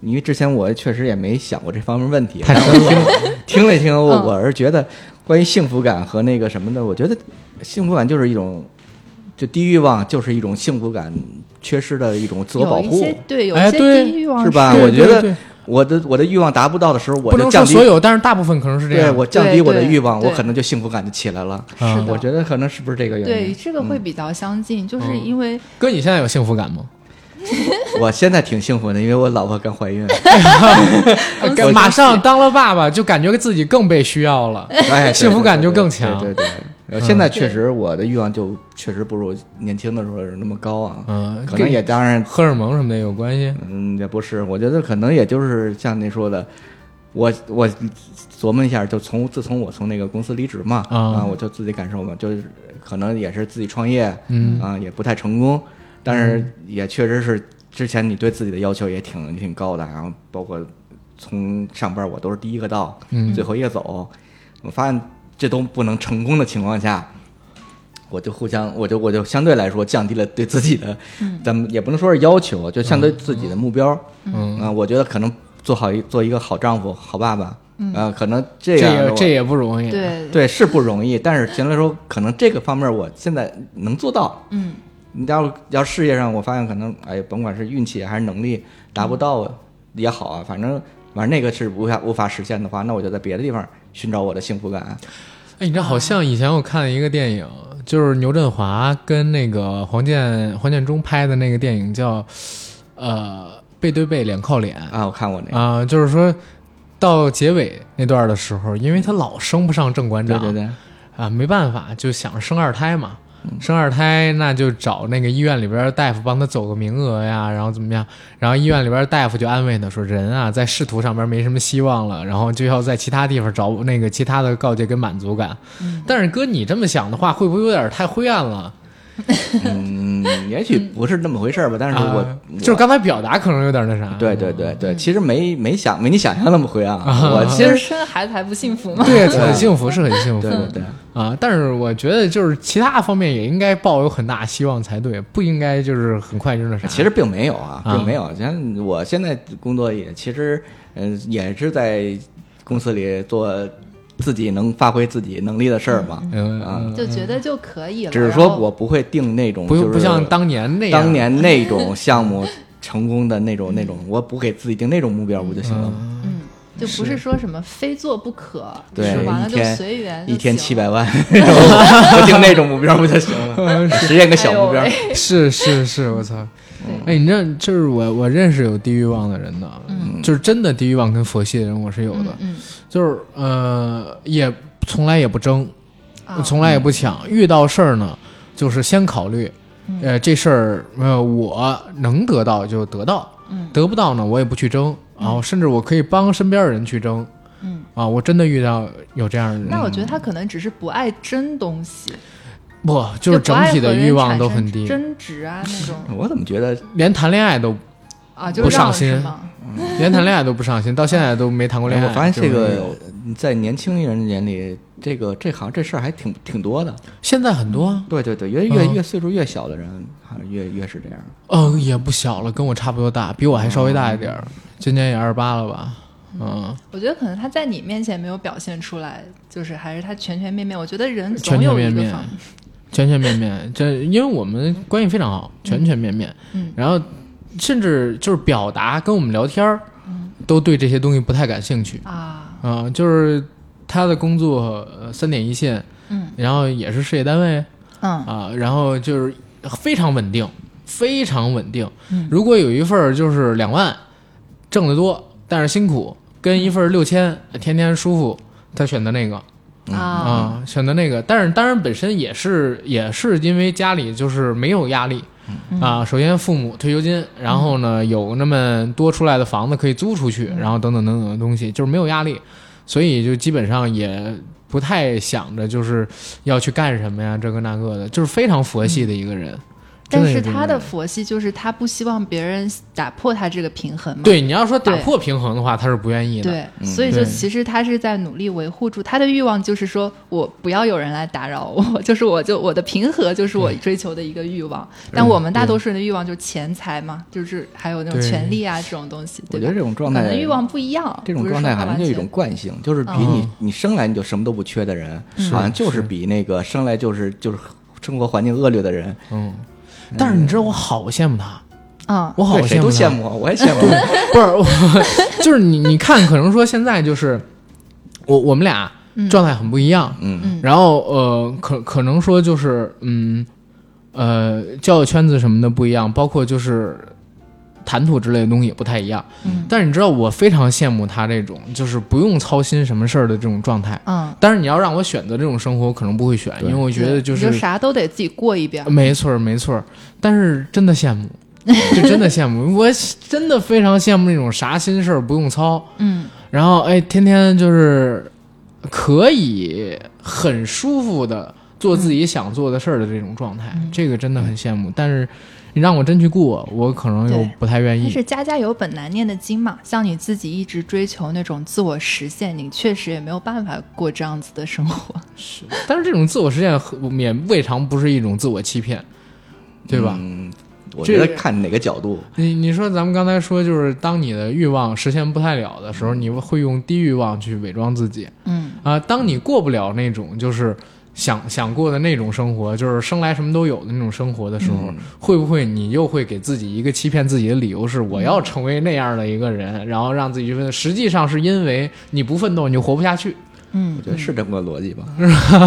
因为之前我确实也没想过这方面问题，太深了 听听了听，我是觉得关于幸福感和那个什么的，我觉得幸福感就是一种，就低欲望就是一种幸福感缺失的一种自我保护，有一些对，有一些哎对低欲望是吧？我觉得我的我的欲望达不到的时候，我不能说就降低所有，但是大部分可能是这样。对我降低我的欲望，我可能就幸福感就起来了。是啊的我觉得可能是不是这个原因对？这个会比较相近，就是嗯因为哥，你现在有幸福感吗？我现在挺幸福的，因为我老婆刚怀孕。马上当了爸爸，就感觉自己更被需要了。哎，幸福感就更强对对现在确实我的欲望就确实不如年轻的时候那么高啊，嗯，可能也当然，荷尔蒙什么的有关系。嗯，也不是，我觉得可能也就是像您说的，我我琢磨一下，就从自从我从那个公司离职嘛，啊啊，我就自己感受嘛，就是可能也是自己创业，嗯啊，也不太成功，但是也确实是之前你对自己的要求也挺挺高的，然后包括从上班我都是第一个到，嗯。最后一个走，我发现这都不能成功的情况下，我就互相，我就我就相对来说降低了对自己的，咱们也不能说是要求，就相对自己的目标，嗯。啊，我觉得可能做好一做一个好丈夫、好爸爸，啊，可能这这样这也不容易。对，对是不容易，但是相对来说，可能这个方面我现在能做到。嗯，你要要事业上，我发现可能哎，甭管是运气还是能力达不到也好啊，反正反正那个是无法无法实现的话，那我就在别的地方寻找我的幸福感。哎，你知道，好像以前我看了一个电影，就是牛振华跟那个黄建黄建中拍的那个电影叫，呃，背对背脸靠脸啊，我看过那个，啊、就是说到结尾那段的时候，因为他老升不上正馆长，对对对，啊，没办法，就想着生二胎嘛。生二胎，那就找那个医院里边的大夫帮他走个名额呀，然后怎么样？然后医院里边的大夫就安慰他说：“人啊，在仕途上边没什么希望了，然后就要在其他地方找那个其他的告诫跟满足感。但是哥，你这么想的话，会不会有点太灰暗了？嗯，也许不是那么回事儿吧，但是我、啊就是刚才表达可能有点那啥。对对对对，其实没没想没你想象那么灰暗啊，我其实生孩子还不幸福吗？对，很幸福，是很幸福。对对对。啊，但是我觉得就是其他方面也应该抱有很大希望才对，不应该就是很快就那啥。其实并没有啊，啊并没有。像我现在工作也其实，嗯、也是在公司里做自己能发挥自己能力的事儿嘛。嗯，啊嗯就觉得就可以了。只是说我不会定那种，就是不不像当年那样，当年那种项目成功的那种 那种，我不给自己定那种目标不就行了吗？嗯，就不是说什么非做不可，对完了就一天随缘，一天七百万，万，我定那种目标不就行了？实现个小目标 是是是，我操！哎，你知道，就是我我认识有低欲望的人的，嗯。就是真的低欲望跟佛系的人，我是有的，嗯就是呃，也从来也不争，嗯，从来也不抢，遇到事儿呢，就是先考虑，嗯。呃，这事儿呃我能得到就得到，嗯。得不到呢，我也不去争，然后甚至我可以帮身边的人去争，嗯，啊，我真的遇到有这样的人，那我觉得他可能只是不爱争东西，不就是整体的欲望都很低，争执啊那种 我怎么觉得 连谈恋爱都啊，就不上心？连谈恋爱都不上心，到现在都没谈过恋爱。哎我发现这个在年轻人眼里，这个这行这事儿还挺挺多的。现在很多啊，对对对，越越嗯越岁数越小的人，好像越越是这样。嗯，也不小了，跟我差不多大，比我还稍微大一点儿，今年也二十八了吧？嗯，我觉得可能他在你面前没有表现出来，就是还是他全全面面。我觉得人全总有一全面全全面面，这因为我们关系非常好，全全面面，嗯。然后甚至就是表达跟我们聊天儿，嗯都对这些东西不太感兴趣。啊，啊、就是他的工作呃三点一线，嗯。然后也是事业单位，嗯。啊，然后就是非常稳定，非常稳定。嗯。如果有一份儿就是两万，挣得多，但是辛苦，跟一份儿六千，天天舒服，他选择那个啊啊，选择那个。但是当然本身也是也是因为家里就是没有压力。嗯啊，首先父母退休金，然后呢有那么多出来的房子可以租出去，然后等等等等的东西，就是没有压力，所以就基本上也不太想着就是要去干什么呀，这个那个的，就是非常佛系的一个人。真但是他的佛系就是他不希望别人打破他这个平衡嘛。对你要说打破平衡的话，他是不愿意的。对，嗯。所以就其实他是在努力维护住他的欲望，就是说我不要有人来打扰我，就是我就我的平和就是我追求的一个欲望。但我们大多数人的欲望就是钱财嘛，就是还有那种权利啊这种东西，对我觉得这种状态可能欲望不一样，这种状态好像就一种惯性，就是比嗯你你生来你就什么都不缺的人，好像就是比那个生来就是就是生活环境恶劣的人，嗯，但是你知道我好羡慕他，嗯。我好羡慕都羡羡慕我，我也羡慕。不是，我 就是你你看，可能说现在就是我我们俩嗯状态很不一样，嗯。嗯。然后呃，可可能说就是嗯呃，交友圈子什么的不一样，包括就是谈吐之类的东西也不太一样。嗯但是你知道，我非常羡慕他这种就是不用操心什么事儿的这种状态。嗯，但是你要让我选择这种生活，我可能不会选，因为我觉得就是啥都得自己过一遍。没错儿没错儿。但是真的羡慕，就真的羡慕，我真的非常羡慕那种啥心事儿不用操，嗯然后哎，天天就是可以很舒服的做自己想做的事儿的这种状态，嗯这个真的很羡慕。但是你让我真去过，我可能又不太愿意。但是家家有本难念的经嘛，像你自己一直追求那种自我实现，你确实也没有办法过这样子的生活。是但是这种自我实现和也未尝不是一种自我欺骗，对吧？嗯，我这个觉得看哪个角度，你你说咱们刚才说，就是当你的欲望实现不太了的时候，你会用低欲望去伪装自己嗯啊、当你过不了那种就是想想过的那种生活，就是生来什么都有的那种生活的时候，嗯会不会你又会给自己一个欺骗自己的理由，是我要成为那样的一个人，然后让自己去奋斗？实际上是因为你不奋斗，你就活不下去。嗯我，觉得是这么个逻辑吧。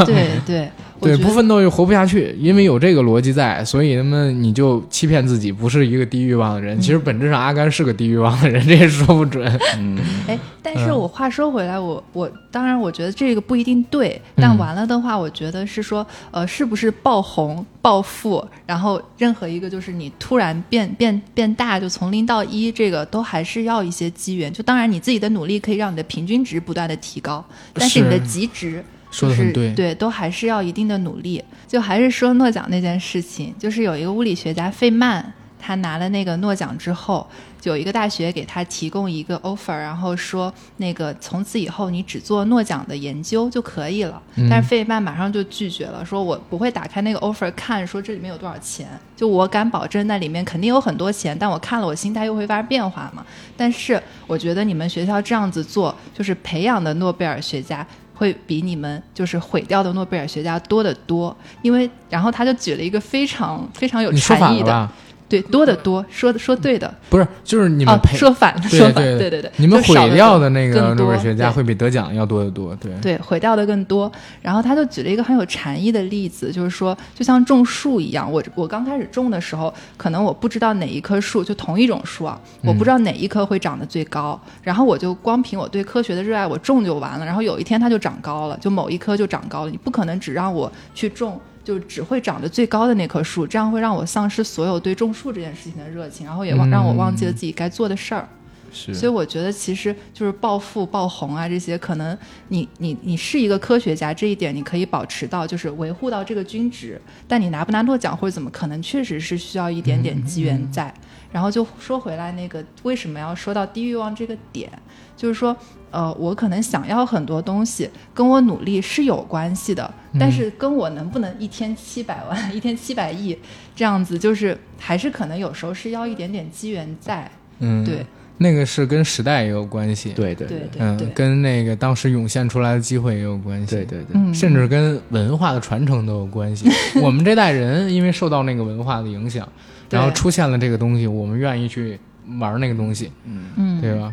对 对，我对，不奋斗就活不下去，因为有这个逻辑在，所以那么你就欺骗自己不是一个低欲望的人。其实本质上阿甘是个低欲望的人，这也说不准。嗯，哎，但是嗯我话说回来，我我当然我觉得这个不一定对，但嗯完了的话，我觉得是说，呃，是不是爆红、暴富，然后任何一个就是你突然变变变大，就从零到一，这个都还是要一些机缘。就当然你自己的努力可以让你的平均值不断的提高，但是你的极值。说得很就是对都还是要一定的努力。就还是说诺奖那件事情，就是有一个物理学家费曼，他拿了那个诺奖之后，有一个大学给他提供一个 offer，然后说那个从此以后你只做诺奖的研究就可以了。嗯但是费曼马上就拒绝了，说我不会打开那个 offer 看说这里面有多少钱，就我敢保证那里面肯定有很多钱，但我看了我心态又会发生变化嘛。但是我觉得你们学校这样子做，就是培养的诺贝尔学家。会比你们就是毁掉的诺贝尔学家多得多，因为然后他就举了一个非常非常有禅意的？对，多得多，说的说对的，不是，就是你们说反了，说反，对对对对，你们毁掉的那个诺贝尔学家会比得奖要多得多。对，对，毁掉的更多。然后他就举了一个很有禅意的例子，就是说，就像种树一样，我我刚开始种的时候，可能我不知道哪一棵树，就同一种树啊，我不知道哪一棵会长得最高，然后我就光凭我对科学的热爱，我种就完了。然后有一天它就长高了，就某一棵就长高了。你不可能只让我去种。就只会长得最高的那棵树，这样会让我丧失所有对种树这件事情的热情，然后也忘让我忘记了自己该做的事儿。是所以我觉得其实就是暴富、爆红啊这些，可能你你你是一个科学家，这一点你可以保持到，就是维护到这个均值。但你拿不拿诺奖或者怎么，可能确实是需要一点点机缘在。然后就说回来，那个为什么要说到低欲望这个点，就是说，呃，我可能想要很多东西，跟我努力是有关系的，但是跟我能不能一天七百万、一天七百亿这样子，就是还是可能有时候是要一点点机缘在。嗯，对，那个是跟时代也有关系。，对对对对嗯，，跟那个当时涌现出来的机会也有关系。对对对，嗯，甚至跟文化的传承都有关系。我们这代人因为受到那个文化的影响，然后出现了这个东西，我们愿意去玩那个东西，嗯，对吧？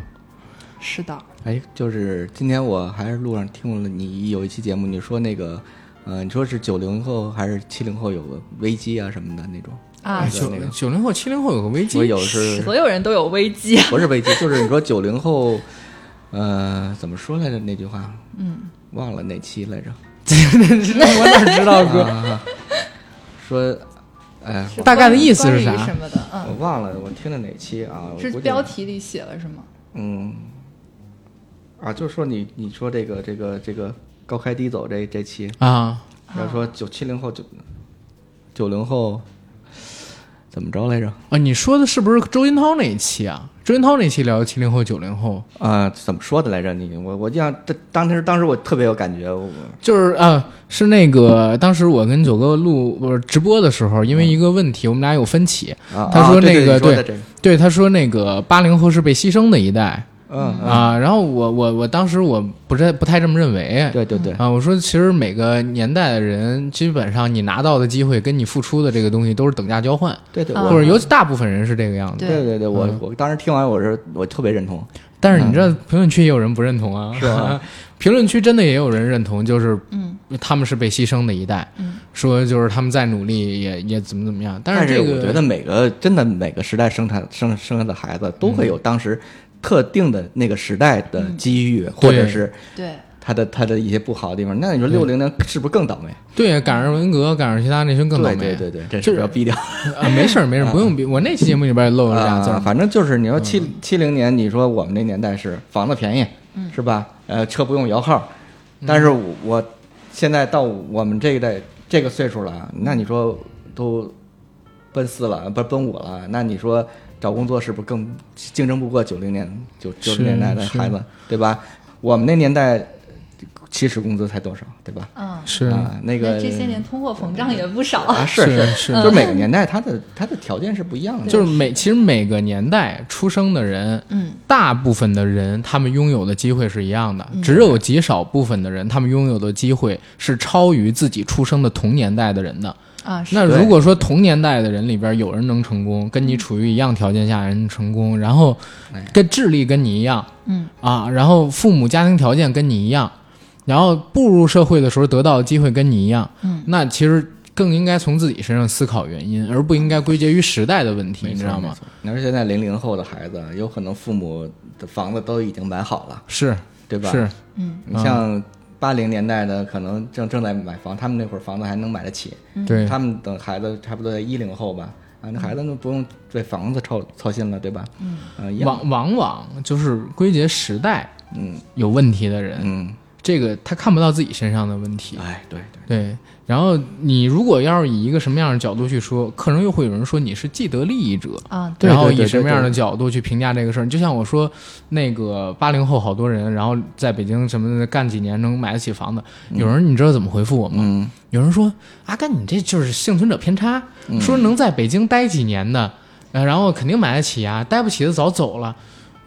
是的，哎，就是今天我还是路上听了你有一期节目，你说那个，呃，你说是九零后还是七零后有个危机啊什么的那种啊九那个九零后、七零后有个危机我，有是所有人都有危机。不是危机，就是你说九零后，呃，怎么说来着那句话？嗯，忘了哪期来着？我哪知道哥？啊，说，哎，是大概的意思是啥什么的？我嗯，忘了，我听的哪期啊？我是标题里写了是吗？嗯，啊，就是说你你说这个这个这个高开低走这这期，啊，要说九七零后九九零后怎么着来着？啊，你说的是不是周云涛那一期啊？周云涛那期聊七零后、九零后，啊、怎么说的来着？你我我印象当当时当时我特别有感觉，我就是啊，是那个当时我跟九哥录不是直播的时候，因为一个问题，我们俩有分歧。啊，他说那个对对，他说那个八零后是被牺牲的一代嗯嗯，啊，然后我我我当时我不太不太这么认为。对对对，啊，我说其实每个年代的人，基本上你拿到的机会跟你付出的这个东西都是等价交换，对对，或者尤其大部分人是这个样子。对对对，我嗯。我当时听完我是我特别认同，但是你知道评论区也有人不认同啊，是吧？评论区真的也有人认同，就是嗯。他们是被牺牲的一代，嗯。说就是他们再努力也也怎么怎么样。但是这个我觉得每个真的每个时代生产生生下的孩子都会有当时特定的那个时代的机遇，或者是对，他的他的一些不好的地方。那你说六零年是不是更倒霉？对赶上文革，赶上其他那些更倒霉。对对对对，这就是是要逼掉。啊，没事儿没事儿，不用逼。我那期节目里边也露了俩字反正就是你说七七零年，你说我们那年代是房子便宜，是吧？呃，车不用摇号，但是我我现在到我们这一代这个岁数了，那你说都奔四了，不是奔五了，那你说找工作是不是更竞争不过九零年九九是十年代的孩子，对吧？我们那年代起始工资才多少，对吧？嗯，是啊，那个这些年通货膨胀也不少。啊，是是是，就每个年代它的它的条件是不一样的，就是每其实每个年代出生的人，嗯，大部分的人他们拥有的机会是一样的，嗯只有极少部分的人他们拥有的机会是超于自己出生的同年代的人的。啊，是。那如果说同年代的人里边有人能成功，跟你处于一样条件下人成功，然后哎跟智力跟你一样嗯。啊，然后父母家庭条件跟你一样，然后步入社会的时候得到的机会跟你一样，嗯，那其实更应该从自己身上思考原因，而不应该归结于时代的问题，你知道吗？？你说现在零零后的孩子，有可能父母的房子都已经买好了，是对吧？是，嗯。你像八零年代的，可能正正在买房，他们那会儿房子还能买得起。对，他们等孩子差不多在一零后吧，啊，那孩子们不用为房子操操心了，对吧？嗯，呃，往往往就是归结时代嗯。有问题的人，嗯，这个他看不到自己身上的问题。哎，对对，对，然后你如果要是以一个什么样的角度去说，可能又会有人说你是既得利益者，啊，对然后以什么样的角度去评价这个事儿？就像我说，那个八零后好多人，然后在北京什么的干几年能买得起房子，有人你知道怎么回复我吗？嗯，有人说阿甘，你这就是幸存者偏差，嗯说能在北京待几年的，呃，然后肯定买得起啊，待不起的早走了。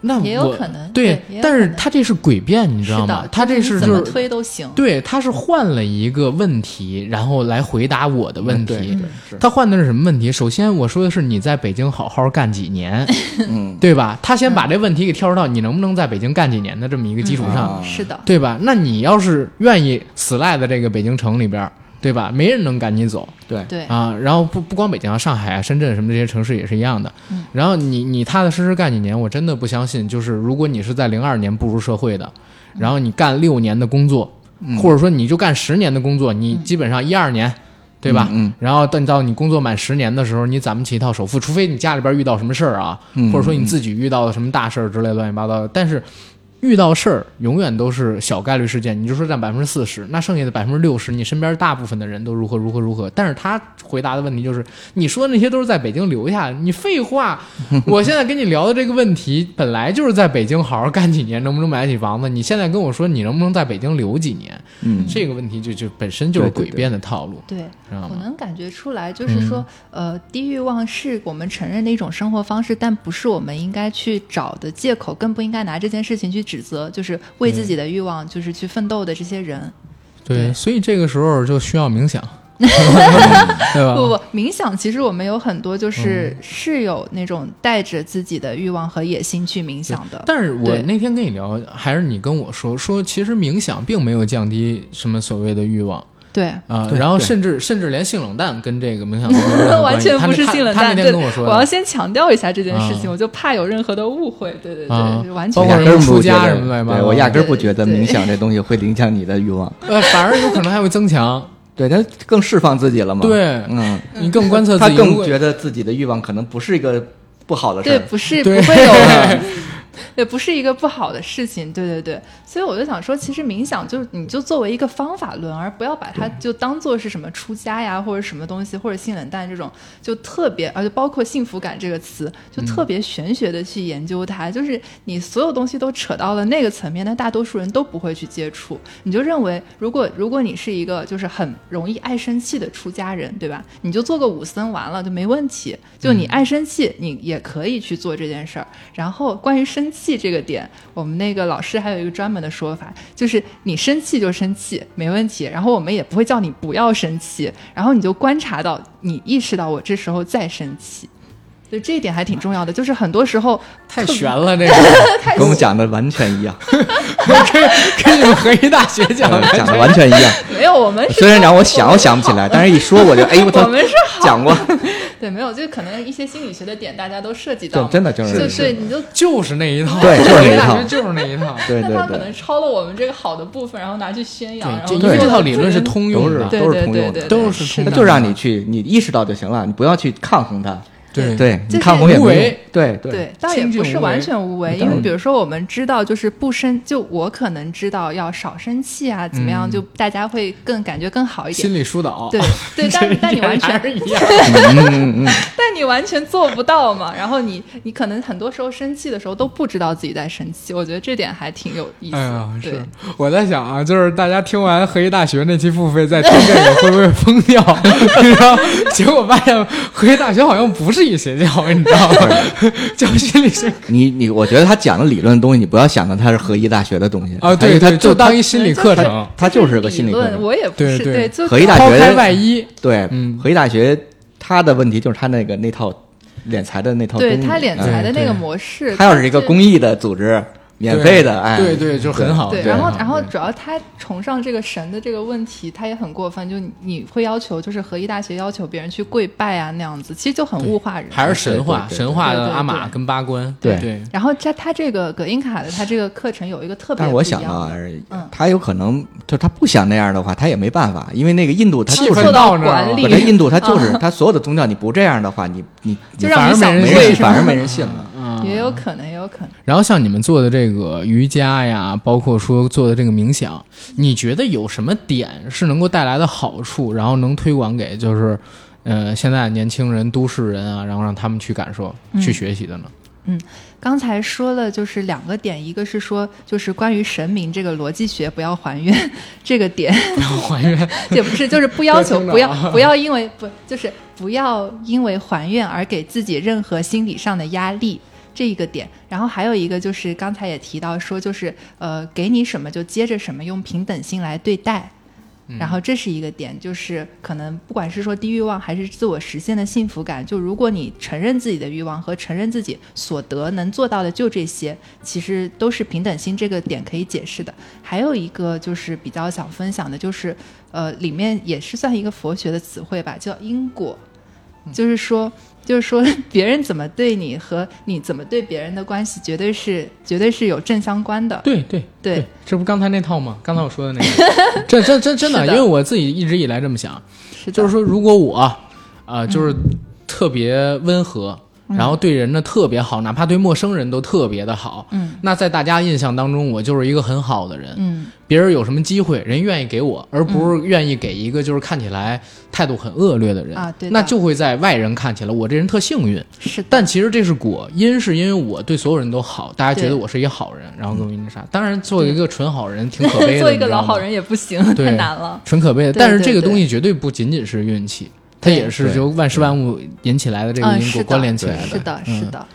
那也有我可能对但是他这是诡辩，你知道吗？他这是怎么就是推都行。对，他是换了一个问题，然后来回答我的问题。他换的是什么问题？首先，我说的是你在北京好好干几年，嗯，对吧？他先把这问题给跳到你能不能在北京干几年的这么一个基础上，啊是的，对吧？那你要是愿意死赖在这个北京城里边儿，对吧？没人能赶你走对，对，啊。然后不不光北京啊，上海啊、深圳什么这些城市也是一样的。嗯然后你你踏踏实实干几年，我真的不相信，就是如果你是在零二年步入社会的，然后你干六年的工作，嗯或者说你就干十年的工作，你基本上一二年，对吧？嗯然后等到你工作满十年的时候，你攒不起一套首付，除非你家里边遇到什么事儿啊，嗯或者说你自己遇到了什么大事儿之类乱七八糟的。但是遇到事儿永远都是小概率事件，你就说占百分之四十，那剩下的百分之六十，你身边大部分的人都如何如何如何。但是他回答的问题就是，你说的那些都是在北京留下的，你废话。我现在跟你聊的这个问题，本来就是在北京好好干几年，能不能买得起房子？你现在跟我说你能不能在北京留几年，嗯，这个问题就就本身就是诡辩的套路，对，知道吗？我能感觉出来，就是说，呃，低欲望是我们承认的一种生活方式，但不是我们应该去找的借口，更不应该拿这件事情去指责，就是为自己的欲望就是去奋斗的这些人。对，对所以这个时候就需要冥想，对吧？不不，冥想其实我们有很多就是、是有那种带着自己的欲望和野心去冥想的。但是我那天跟你聊，还是你跟我说说，其实冥想并没有降低什么所谓的欲望对，啊、然后甚至甚至连性冷淡跟这个冥想 都完全不是性冷淡。我说，我要先强调一下这件事情，啊我就怕有任何的误会。对对对，啊完全包括压根儿不出家什么的对我压根儿不觉得冥想这东西会影响你的欲望，呃，反而有可能还会增强，对，他更释放自己了嘛。，对嗯，你更观测自他己。他更觉得自己的欲望可能不是一个不好的事对，儿。不是不会有，对，不是一个不好的事情。对对对，所以我就想说，其实冥想就你就作为一个方法论，而不要把它就当做是什么出家呀，或者什么东西，或者性冷淡这种，就特别，而且包括幸福感这个词，就特别玄学的去研究它。就是你所有东西都扯到了那个层面，那大多数人都不会去接触。你就认为，如果如果你是一个就是很容易爱生气的出家人，对吧？你就做个武僧完了就没问题。就你爱生气，你也可以去做这件事儿。然后关于生气这个点，我们那个老师还有一个专门的说法，就是你生气就生气，没问题。然后我们也不会叫你不要生气，然后你就观察到，你意识到我这时候在生气。对这一点还挺重要的，就是很多时候太悬了，这个太 跟我们讲的完全一样，跟跟你们河一大学讲的呃讲的完全一样。没有我们是虽然让我想，我想不起来，但是一说我就哎呦我操，我们是好讲过，对没有，就可能一些心理学的点大家都涉及到，真真的就是就是你就。就是那一套，对就是那一套河大学就是那一套。对他可能，抄了我们这个好的部分，然后拿去宣扬，然后因为这套理论是通用的，都是对对通用的对对，都是通用的他就让你去，你意识到就行了，你不要去抗衡它。对对这你抗衡也没用无为。对对对，倒也不是完全无为，因为比如说我们知道，就是不生，就我可能知道要少生气啊，怎么样，嗯就大家会更感觉更好一点。心理疏导。对 对，但但你完全是一样。但你完全做不到嘛。然后你你可能很多时候生气的时候都不知道自己在生气，我觉得这点还挺有意思的。哎呀，是我在想啊，就是大家听完河医大学那期付费再听这个，会不会疯掉？然后结果发现河医大学好像不是一邪教，你知道吗？教心理学你你，我觉得他讲的理论的东西，你不要想着他是河医大学的东西。啊，对对，他就就当一心理课程。他就是个心理课，程。我也不是对对。就河医大学抛开外衣，对，嗯。河医大学他的问题就是他那个那套敛财的那套对他敛财的那个模式，他要是一个公益的组织，免费的，哎，对对，就很好。对，然后然后主要他崇尚这个神的这个问题，他也很过分，就你你会要求，就是和一大学要求别人去跪拜啊那样子，其实就很物化人。还是神话，神话的阿玛跟八关。对对，然后他他这个葛英卡的他这个课程有一个特别但是我想啊嗯，他有可能就他不想那样的话，他也没办法，因为那个印度他就是到管理不，他印度他就是他所有的宗教，你不这样的话，你你就你让你想反而没人反而没人信了。嗯，也有可能，也有可能。然后像你们做的这个瑜伽呀，包括说做的这个冥想，你觉得有什么点是能够带来的好处，然后能推广给就是，呃，现在年轻人、都市人啊，然后让他们去感受、嗯去学习的呢？嗯刚才说了就是两个点，一个是说就是关于神明这个逻辑学不要还愿这个点，不要还愿。也不是，就是不要求，不要啊不要因为不就是不要因为还愿而给自己任何心理上的压力。这一个点，然后还有一个就是刚才也提到说，就是呃，给你什么就接着什么，用平等心来对待。然后这是一个点，就是可能不管是说低欲望还是自我实现的幸福感，就如果你承认自己的欲望和承认自己所得能做到的就这些，其实都是平等心这个点可以解释的。还有一个就是比较想分享的，就是呃，里面也是算一个佛学的词汇吧，叫因果，就是说。就是说，别人怎么对你和你怎么对别人的关系，绝对是绝对是有正相关的。对对对，这不刚才那套吗？刚才我说的那个，这这这真的，的因为我自己一直以来这么想，是，就是说，如果我啊、呃就是特别温和，然后对人呢特别好，哪怕对陌生人都特别的好，嗯。那在大家印象当中，我就是一个很好的人。嗯，别人有什么机会，人愿意给我，而不是愿意给一个就是看起来态度很恶劣的人。啊对那就会在外人看起来我这人特幸运，是，但其实这是果，因是因为我对所有人都好，大家觉得我是一个好人，然后跟我那啥。当然，做一个纯好人挺可悲的，做一个老好人也不行，太难了。纯可悲的。但是这个东西绝对不仅仅是运气，它也是对由万事万物引起来的这个嗯，因果，关联起来的是的，嗯是的，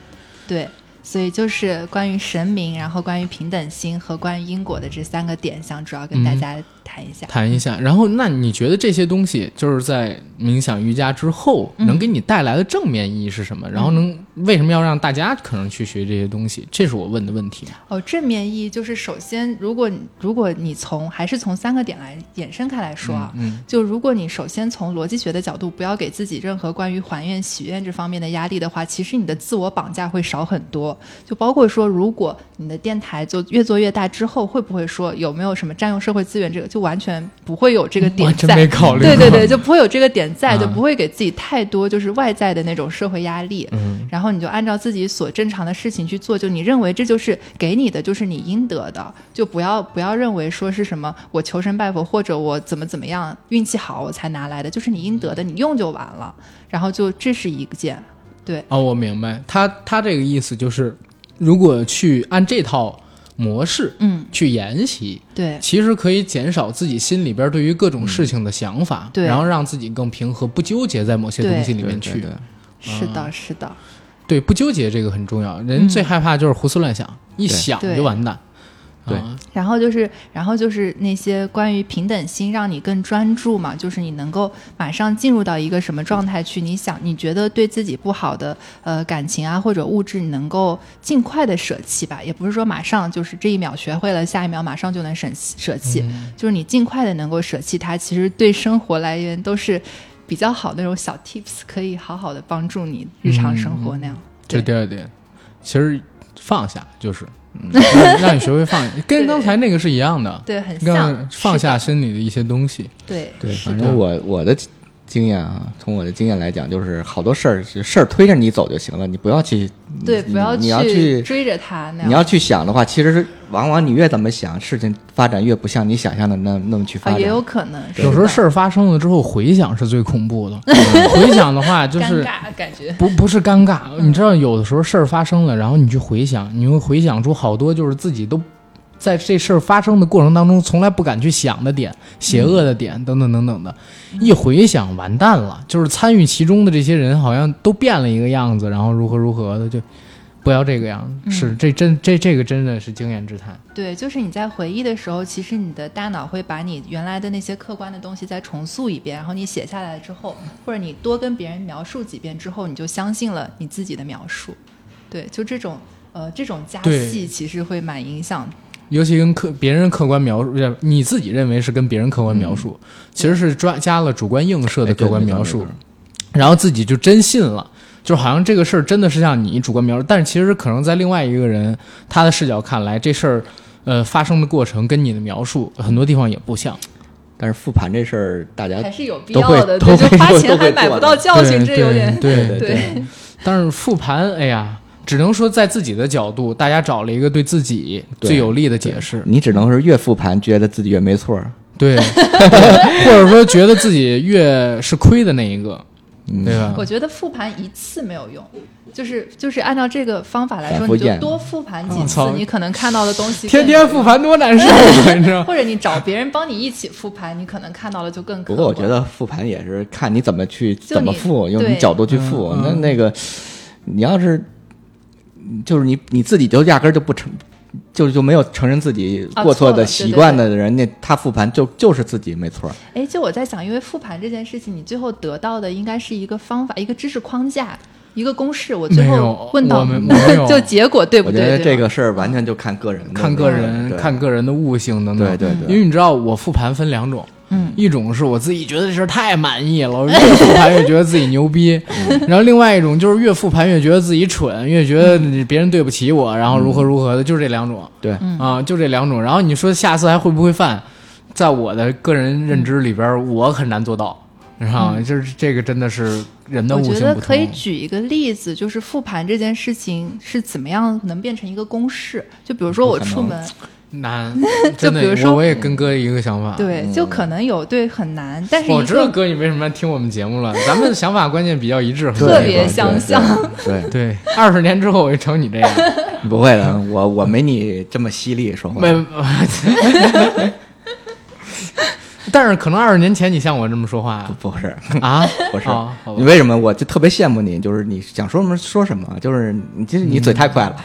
对。所以就是关于神明，然后关于平等心和关于因果的这三个点，想主要跟大嗯家谈一下。谈一下。然后，那你觉得这些东西就是在冥想瑜伽之后嗯能给你带来的正面意义是什么？然后能为什么要让大家可能去学这些东西？这是我问的问题。哦，正面意义就是首先，如果如果你从还是从三个点来衍生开来说啊，嗯就如果你首先从逻辑学的角度，不要给自己任何关于还愿、许愿这方面的压力的话，其实你的自我绑架会少很多。就包括说，如果你的电台就越做越大之后，会不会说有没有什么占用社会资源这个，就完全不会有这个点完全在。没考虑。对对对，就不会有这个点在，啊就不会给自己太多就是外在的那种社会压力。嗯，然后你就按照自己所正常的事情去做，就你认为这就是给你的，就是你应得的，就不要不要认为说是什么我求神拜佛或者我怎么怎么样运气好我才拿来的，就是你应得的，你用就完了。然后就这是一件，对，哦，我明白，他他这个意思就是，如果去按这套模式嗯，去研习，对，其实可以减少自己心里边对于各种事情的想法，对。然后让自己更平和，不纠结在某些东西里面去。对对。对是的，是的，对不纠结这个很重要。人嗯。最害怕就是胡思乱想，一想就完蛋。对。啊。然后就是，然后就是那些关于平等心，让你更专注嘛，就是你能够马上进入到一个什么状态去，你想你觉得对自己不好的呃感情啊或者物质，你能够尽快的舍弃吧，也不是说马上就是这一秒学会了，下一秒马上就能舍舍弃，就是你尽快的能够舍弃它，其实对生活来源都是比较好的那种小 tips，可以好好的帮助你日常生活那样。这对。第二点，其实放下就是，让让你学会放下，跟刚才那个是一样的，对，很让像放下心里的一些东西。对。对，反正我我的经验啊，从我的经验来讲，就是好多事儿事儿推着你走就行了，你不要去对，你不要你要去追着他那样。你要去想的话，其实往往你越怎么想，事情发展越不像你想象的那那么去发啊，展。也有可能，有时候事儿儿发生了之后，回想是最恐怖的。回想的话，就是尴尬感觉。不不是尴尬，你知道，有的时候事儿发生了，然后你去回想，你会回想出好多就是自己都在这事儿发生的过程当中从来不敢去想的点、邪恶的点等等等等的。一回想，完蛋了，就是参与其中的这些人好像都变了一个样子，然后如何如何的，就不要这个样子。是这真这这个真的是经验之谈。对，就是你在回忆的时候，其实你的大脑会把你原来的那些客观的东西再重塑一遍，然后你写下来之后，或者你多跟别人描述几遍之后，你就相信了你自己的描述。对，就这种呃这种加戏，其实会蛮影响。尤其跟客别人客观描述，呃你自己认为是跟别人客观描述，其实是抓加了主观映射的客观描述然后自己就真信了，就好像这个事儿真的是像你主观描述，但是其实可能在另外一个人他的视角看来，这事儿呃发生的过程跟你的描述很多地方也不像。但是复盘这事儿，大家还是有必都会要的，就花会都会钱还买不到教训，这有点对对对。但是复盘，哎呀，只能说在自己的角度，大家找了一个对自己最有利的解释。你只能是越复盘，觉得自己越没错儿。对，或者说觉得自己越是亏的那一个，对吧？我觉得复盘一次没有用，就是就是按照这个方法来说，你就多复盘几次，你可能看到的东西天天复盘多难受啊，你知道？或者你找别人帮你一起复盘，你可能看到的就更可不过我觉得复盘也是看你怎么去怎么复，用你角度去复。那那个，你要是就是你你自己就压根儿就不承，就就没有承认自己啊过错的习惯的人，那他复盘就就是自己没错儿。哎，就我在想，因为复盘这件事情，你最后得到的应该是一个方法、一个知识框架、一个公式。我最后问到 就结果对不对？我觉得这个事儿完全就看个人，看个人，看个人的悟性等等。对对对因为你知道，我复盘分两种，嗯，一种是我自己觉得这事儿太满意了，我 越复盘越觉得自己牛逼；然后另外一种就是越复盘越觉得自己蠢，越觉得别人对不起我，然后如何如何的，就是这两种对，啊，就这两种。然后你说下次还会不会犯？在我的个人认知里边，我很难做到。然后就是这个真的是人的我悟性不觉得可以。举一个例子，就是复盘这件事情是怎么样能变成一个公式？就比如说我出门，难，真的比如，说我我也跟哥一个想法。对，就可能有对很难，但是我知道哥你为什么听我们节目了，咱们的想法观念比较一致，特别相像。对，对对，二十年之后我就成你这样，不会的，我我没你这么犀利说话。没。但是可能二十年前你像我这么说话不不是，啊？不是哦你为什么我就特别羡慕你？就是你想说什么说什么，就是你其实你嘴太快了。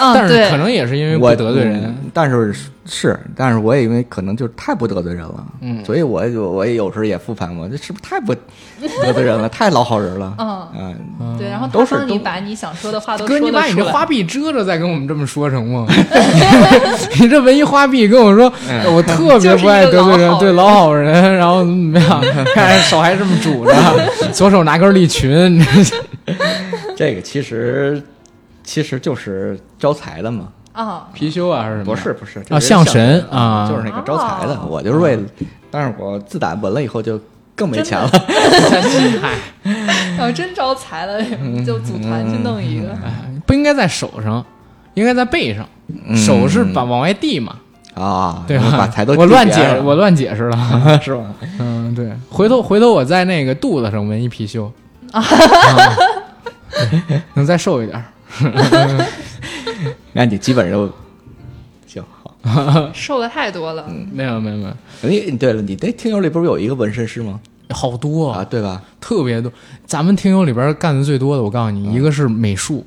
嗯，对但是可，能也是因为不我得罪人嗯，但是是，但是我也因为可能就是太不得罪人了，嗯所以我就我也有时候也复盘我，这是不是太不得罪人了，太老好人了？嗯嗯，对，然后都是你把你想说的话都哥，说你把。你这花臂遮着再跟我们这么说成吗？你这文艺花臂跟我说，嗯我特别不爱得罪人，对老好人，然后怎么样？看手还这么拄着，左手拿根利群，这个其实其实就是招财的嘛，啊，貔貅啊，还是什么？不是不是啊象神啊就是那个招财的。哦我就是为了，但是我自打纹了以后就更没钱了。嗨，然后 真招财了，就组团去弄一个。哎不应该在手上，应该在背上。嗯手是把往外递嘛，啊，对吧？把财都我乱解，我乱解释了。是吧？嗯，对，回头回头我在那个肚子上纹一貔貅 啊，能再瘦一点儿。那你基本上就行好。瘦的太多了，嗯没有没有没有，你对了，你那听友里不是有一个纹身师吗？好多啊，对吧？特别多。咱们听友里边干的最多的，我告诉你，一个是美术，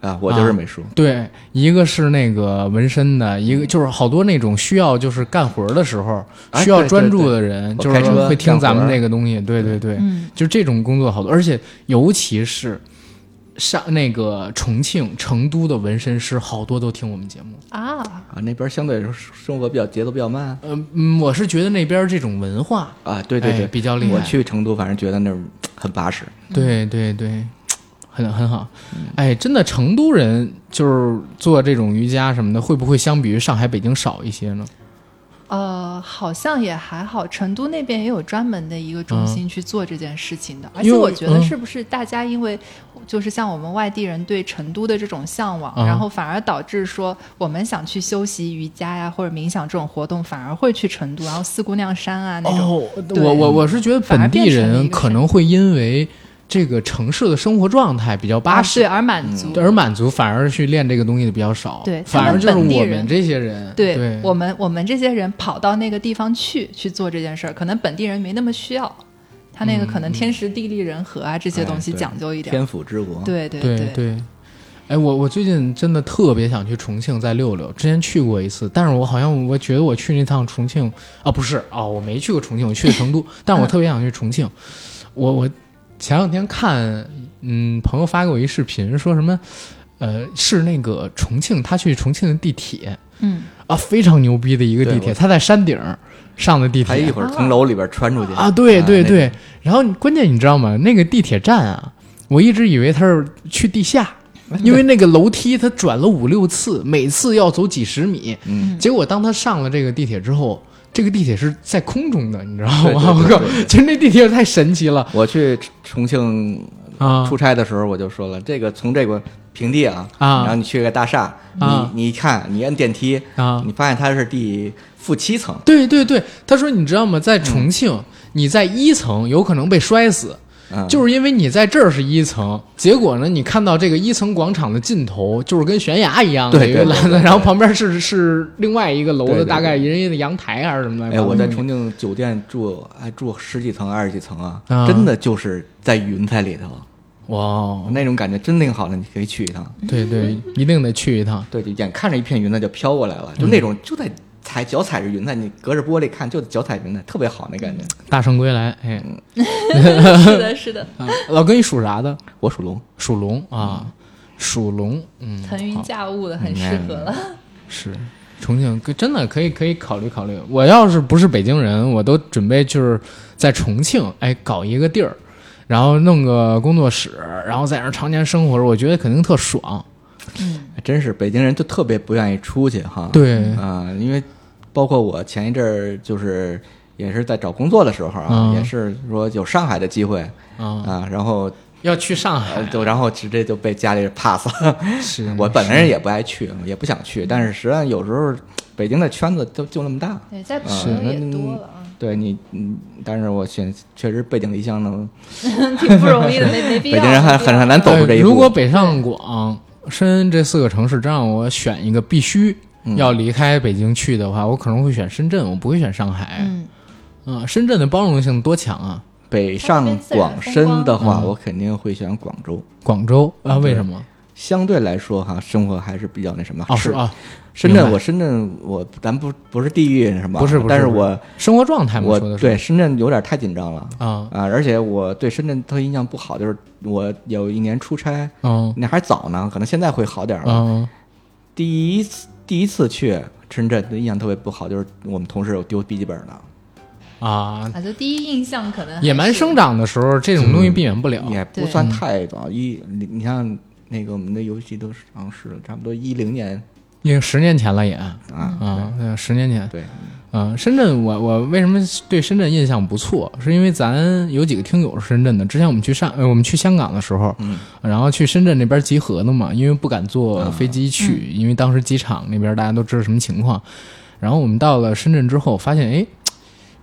啊，我就是美术。对，一个是那个纹身的，一个就是好多那种需要就是干活的时候哎需要专注的人，就是车会听咱们这个东西。对对对，嗯，就这种工作好多，而且尤其是上那个重庆、成都的纹身师，好多都听我们节目。啊，啊，那边相对来说生活比较节奏比较慢呃嗯，我是觉得那边这种文化，啊。对对哎对，比较厉害。我去成都，反正觉得那儿很巴适。对对对，很很好。哎，真的，成都人就是做这种瑜伽什么的，会不会相比于上海、北京少一些呢？呃，好像也还好，成都那边也有专门的一个中心去做这件事情的。而且我觉得嗯是不是大家因为就是像我们外地人对成都的这种向往，嗯然后反而导致说我们想去修习瑜伽呀或者冥想这种活动，反而会去成都，然后四姑娘山啊那种。哦，我我我是觉得本地人可能会因为这个城市的生活状态比较巴啊，适对，，而满足。对而满足，反而去练这个东西的比较少。对反而就是我本地人们这些人，对对我们我们这些人跑到那个地方去去做这件事儿，可能本地人没那么需要，他那个可能天时地利人和啊、这些东西讲究一点。天府之国，对对对对。哎，我我最近真的特别想去重庆再溜溜，之前去过一次，但是我好像我觉得我去那趟重庆啊，不是哦，我没去过重庆，我去的成都，但是我特别想去重庆。我我前两天看，嗯，朋友发给我一视频，说什么，呃，是那个重庆，他去重庆的地铁嗯，啊，非常牛逼的一个地铁，他在山顶上的地铁，他一会儿从楼里边穿出去啊，对对那对。然后关键你知道吗？那个地铁站啊，我一直以为他是去地下，因为那个楼梯他转了五六次，每次要走几十米。嗯，结果当他上了这个地铁之后，这个地铁是在空中的，你知道吗？我靠其实那地铁太神奇了我去重庆啊出差的时候，我就说了，这个从这个平地啊，啊然后你去个大厦，啊你你一看，你按电梯，啊！你发现它是第负七层，对对对，他说你知道吗？在重庆，你在一层有可能被摔死。嗯，就是因为你在这儿是一层，结果呢，你看到这个一层广场的尽头就是跟悬崖一样的一个蓝的，然后旁边是是另外一个楼的，大概人家的阳台还是什么的。哎，我在重庆酒店住，哎住十几层、二十几层啊，啊。真的就是在云彩里头，哇，那种感觉真挺好的，你可以去一趟。对对，一定得去一趟。对，就眼看着一片云彩就飘过来了，就那种就在踩脚踩着云彩，你隔着玻璃看就脚踩云彩，特别好那感觉。大圣归来，哎，是的，是的，啊老哥你属啥的？我属龙，属龙啊，属龙，嗯，腾云驾雾的很适合了。是重庆，可真的可以可以考虑考虑。我要是不是北京人，我都准备就是在重庆，哎，搞一个地儿，然后弄个工作室，然后在那儿常年生活，我觉得肯定特爽。嗯，还真是北京人就特别不愿意出去哈。对啊、因为包括我前一阵儿就是也是在找工作的时候啊，嗯也是说有上海的机会啊，啊，然后要去上海呃，就然后直接就被家里人 pass 了。是我本人也不爱去，也不想去，但是实际上有时候北京的圈子就就那么大。对，在朋是友也那多了啊，对你，嗯，但是我选确实背井离乡能，挺不容易的，没没必要。北京人还很很难走出这一步。呃如果北上广、深这四个城市真让我选一个必须嗯要离开北京去的话，我可能会选深圳，我不会选上海。嗯，嗯，深圳的包容性多强啊！北上广深的话，我肯定会选广州。广州啊，为什么？相对来说哈，生活还是比较那什么。哦，是啊，深圳，我深圳，我咱不不是地域什么，不是不是但是我生活状态，我对深圳有点太紧张了啊，啊，而且我对深圳特印象不好，就是我有一年出差，嗯那还早呢，可能现在会好点了。嗯第一次第一次去深圳的印象特别不好，就是我们同事有丢笔记本的，啊，啊，就第一印象可能野蛮生长的时候，这种东西避免不了。也不算太早。一你你像那个我们的游戏都上市了，差不多一零年因为十年前了也啊，啊，对十年前。对，嗯，深圳我我为什么对深圳印象不错？是因为咱有几个听友是深圳的。之前我们去上呃我们去香港的时候，嗯然后去深圳那边集合的嘛，因为不敢坐啊飞机去，因为当时机场那边大家都知道什么情况。然后我们到了深圳之后，发现哎，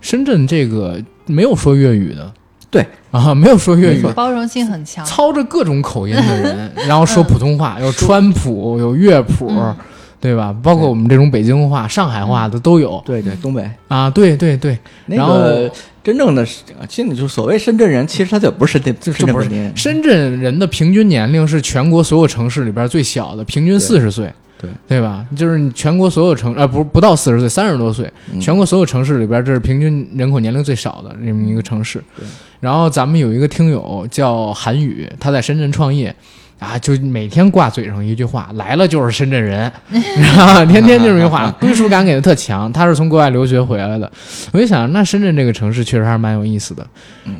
深圳这个没有说粤语的，对。啊，没有说粤语。包容性很强。操着各种口音的人，然后说普通话，有川普，有乐谱，嗯。对吧？包括我们这种北京话、上海话的都有。对对，东北。啊。对对对，然后个真正的是，现在就所谓深圳人，其实他就不是深圳，这深圳不是。深圳人的平均年龄是全国所有城市里边最小的，平均四十岁，对对吧？就是全国所有城呃不不到四十岁，三十多岁，嗯全国所有城市里边这是平均人口年龄最少的这么一个城市。然后咱们有一个听友叫韩宇，他在深圳创业。啊，就每天挂嘴上一句话，来了就是深圳人，然后天天就这么一句话，归属感给的特强。他是从国外留学回来的，我就想，那深圳这个城市确实还是蛮有意思的，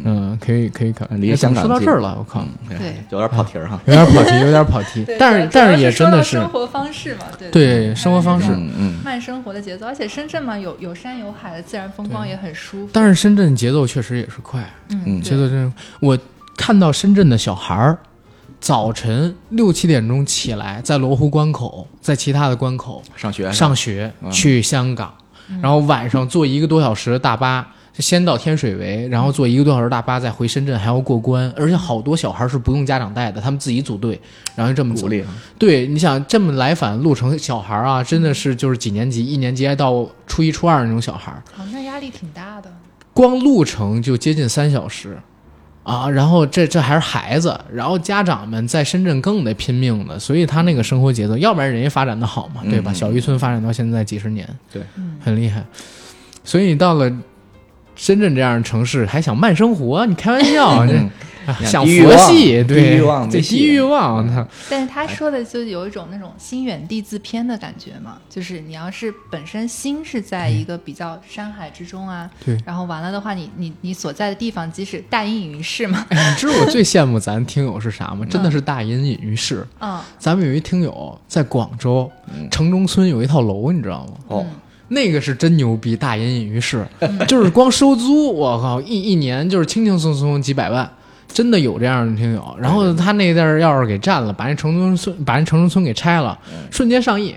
嗯，可以可以看。离哎怎么香港近说到这儿了，我靠，嗯对有点跑题儿哈。有点跑题，有点跑题，但是但是也真的是生活方式嘛，对对生活方式嗯嗯，慢生活的节奏，而且深圳嘛，有有山有海的自然风光也很舒服。但是深圳节奏确实也是快，嗯节奏真是。我看到深圳的小孩儿，早晨六七点钟起来，在罗湖关口，在其他的关口上学上学嗯。去香港，然后晚上坐一个多小时的大巴。先到天水围，然后坐一个多小时大巴再回深圳，还要过关，而且好多小孩是不用家长带的，他们自己组队，然后就这么走。鼓。励。啊，对，你想这么来返路程，小孩儿啊，真的是就是几年级，一年级还到初一、初二那种小孩儿，哦，那压力挺大的。光路程就接近三小时，啊，然后这这还是孩子，然后家长们在深圳更得拼命的，所以他那个生活节奏，要不然人家发展的好嘛，对吧？嗯小渔村发展到现在几十年，对，很厉害，所以到了。深圳这样的城市还想慢生活？你开玩笑，啊 想佛低欲望系，低对，欲望这没戏低欲望，他。但是他说的就有一种那种心远地自偏的感觉嘛，就是你要是本身心是在一个比较山海之中啊，对然后完了的话，你你你所在的地方即使大隐隐于市嘛，哎，你知道我最 羡慕咱听友是啥吗？真的是大隐隐于市。嗯，咱们有一听友在广州城中村有一套楼，你知道吗？哦，那个是真牛逼，大隐隐于市，就是光收租，我靠，一一年就是轻轻松松几百万，真的有这样的听友。然后他那地儿要是给占了，把那城中村把人城中村给拆了，瞬间上亿，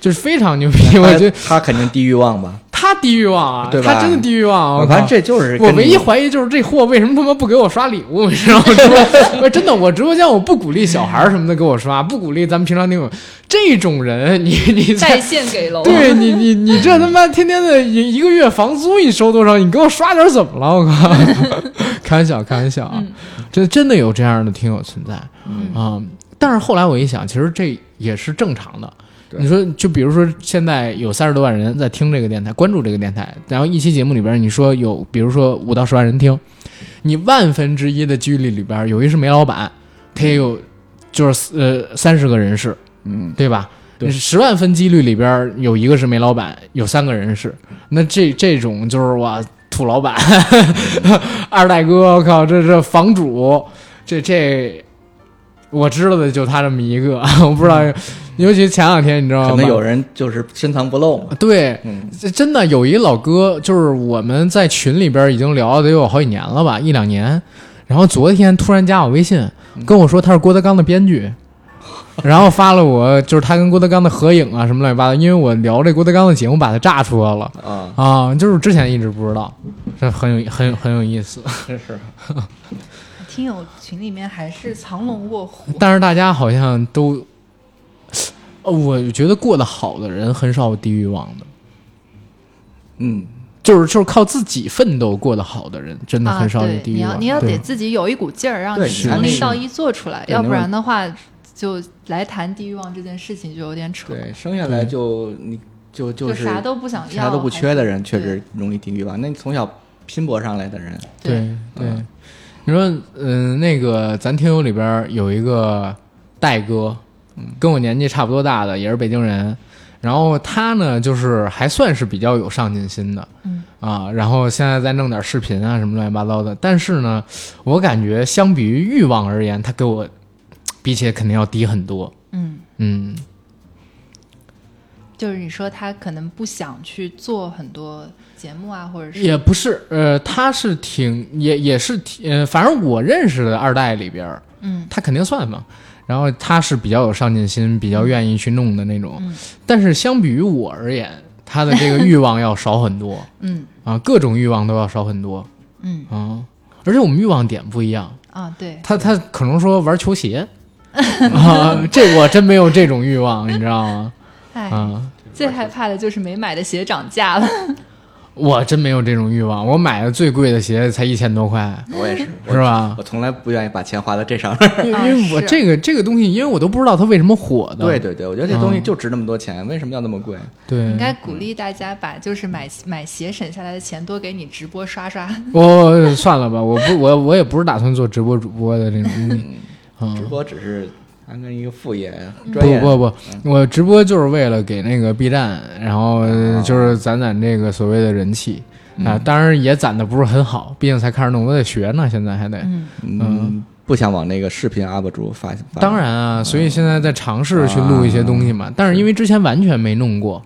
就是非常牛逼。我觉得他肯定低欲望吧？他低欲望啊，对吧他真的低欲望。我靠看这就是我唯一怀疑就是这货为什么他妈不给我刷礼物？你知道吗？直播 我真的，我直播间我不鼓励小孩儿什么的给我刷，不鼓励咱们平常听友这种人，你你在在线给楼，对你你你这他妈天天的一一个月房租你收多少？你给我刷点怎么了？我靠！开玩笑，开玩笑啊！这真的有这样的听友存在。啊、但是后来我一想，其实这也是正常的。你说，就比如说现在有三十多万人在听这个电台，关注这个电台，然后一期节目里边你说有，比如说五到十万人听，你万分之一的几率里边有一是煤老板，他也有就是呃三十个人士，嗯，对吧？对。十万分几率里边有一个是煤老板，有三个人是，那这这种就是哇土老板，二代哥，我靠，这这房主，这这我知道的就他这么一个，我不知道，尤其前两天你知道吗？可能有人就是深藏不露嘛。对，真的有一老哥，就是我们在群里边已经聊了得有好几年了吧，一两年。然后昨天突然加我微信，跟我说他是郭德纲的编剧，然后发了我就是他跟郭德纲的合影啊什么乱七八糟。因为我聊这郭德纲的节目，把他炸出来了啊，啊，就是之前一直不知道，这很有很很有意思。真是听友群里面还是藏龙卧虎，但是大家好像都，呃我觉得过得好的人很少有低欲望的。嗯，就是就是靠自己奋斗过得好的人，真的啊，很少有对，地狱望。你要你要得自己有一股劲儿，让你对是是从零到一做出来，要不然的话，就来谈地欲望这件事情就有点扯，对，生下来就你就就就是啥都不想要，啥都不缺的人，确实容易低欲望。那你从小拼搏上来的人，对对对，你说，嗯、那个咱听友里边有一个戴哥，跟我年纪差不多大的，也是北京人。然后他呢，就是还算是比较有上进心的，嗯。啊，然后现在在弄点视频啊什么乱七八糟的。但是呢，我感觉相比于欲望而言，他给我比起来肯定要低很多。嗯，嗯，就是你说他可能不想去做很多节目啊，或者是也不是，呃，他是挺也也是挺，呃，反正我认识的二代里边儿，嗯。他肯定算嘛。然后他是比较有上进心，比较愿意去弄的那种。嗯。但是相比于我而言，他的这个欲望要少很多。嗯。啊，各种欲望都要少很多。嗯。啊。而且我们欲望点不一样，啊，对，他他可能说玩球鞋 啊，这我真没有这种欲望，你知道吗？哎，啊。最害怕的就是没买的鞋涨价了。我真没有这种欲望，我买的最贵的鞋才一千多块，我也是，是吧？我从来不愿意把钱花在这上面。因为我这个这个东西，因为我都不知道它为什么火的。对对对，我觉得这东西嗯就值那么多钱，为什么要那么贵？对，应该鼓励大家把就是买买鞋省下来的钱多给你直播刷刷。我算了吧，我不我我也不是打算做直播主播的这种。嗯，直播只是当成一个副业，不专业。不不，我直播就是为了给那个 B 站，然后就是攒攒这个所谓的人气。啊，当然也攒的不是很好，毕竟才开始弄，我得学呢，现在还得。嗯，嗯，不想往那个视频 UP 主发。发当然啊，所以现在在尝试去录一些东西嘛，但是因为之前完全没弄过，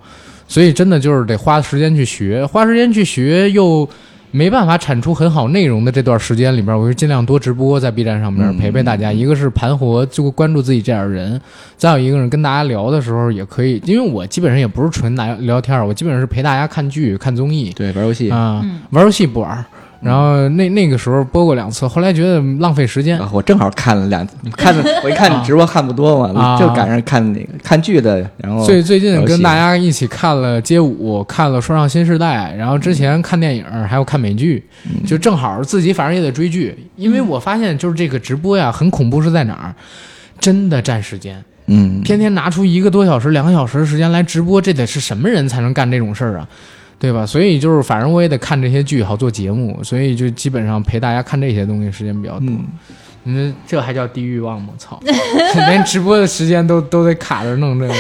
所以真的就是得花时间去学，花时间去学又没办法产出很好内容的这段时间里边，我就尽量多直播在 B 站上面嗯。陪陪大家。一个是盘活，就关注自己这样的人；再有一个人跟大家聊的时候也可以，因为我基本上也不是纯聊聊天，我基本上是陪大家看剧、看综艺。对玩游戏。啊，嗯。玩游戏不玩。然后那那个时候播过两次，后来觉得浪费时间，啊，我正好看了两，看了我一看你直播看不多嘛，啊就赶上看那个看剧的，然后所以最近跟大家一起看了街舞，看了说唱新时代，然后之前看电影，还有看美剧，嗯就正好自己反正也得追剧，因为我发现就是这个直播呀，很恐怖是在哪儿？真的占时间，嗯，天天拿出一个多小时、两个小时的时间来直播，这得是什么人才能干这种事儿啊？对吧？所以就是，反正我也得看这些剧，好做节目，所以就基本上陪大家看这些东西时间比较多。嗯嗯，这还叫低欲望吗？操，连直播的时间都都得卡着弄这个。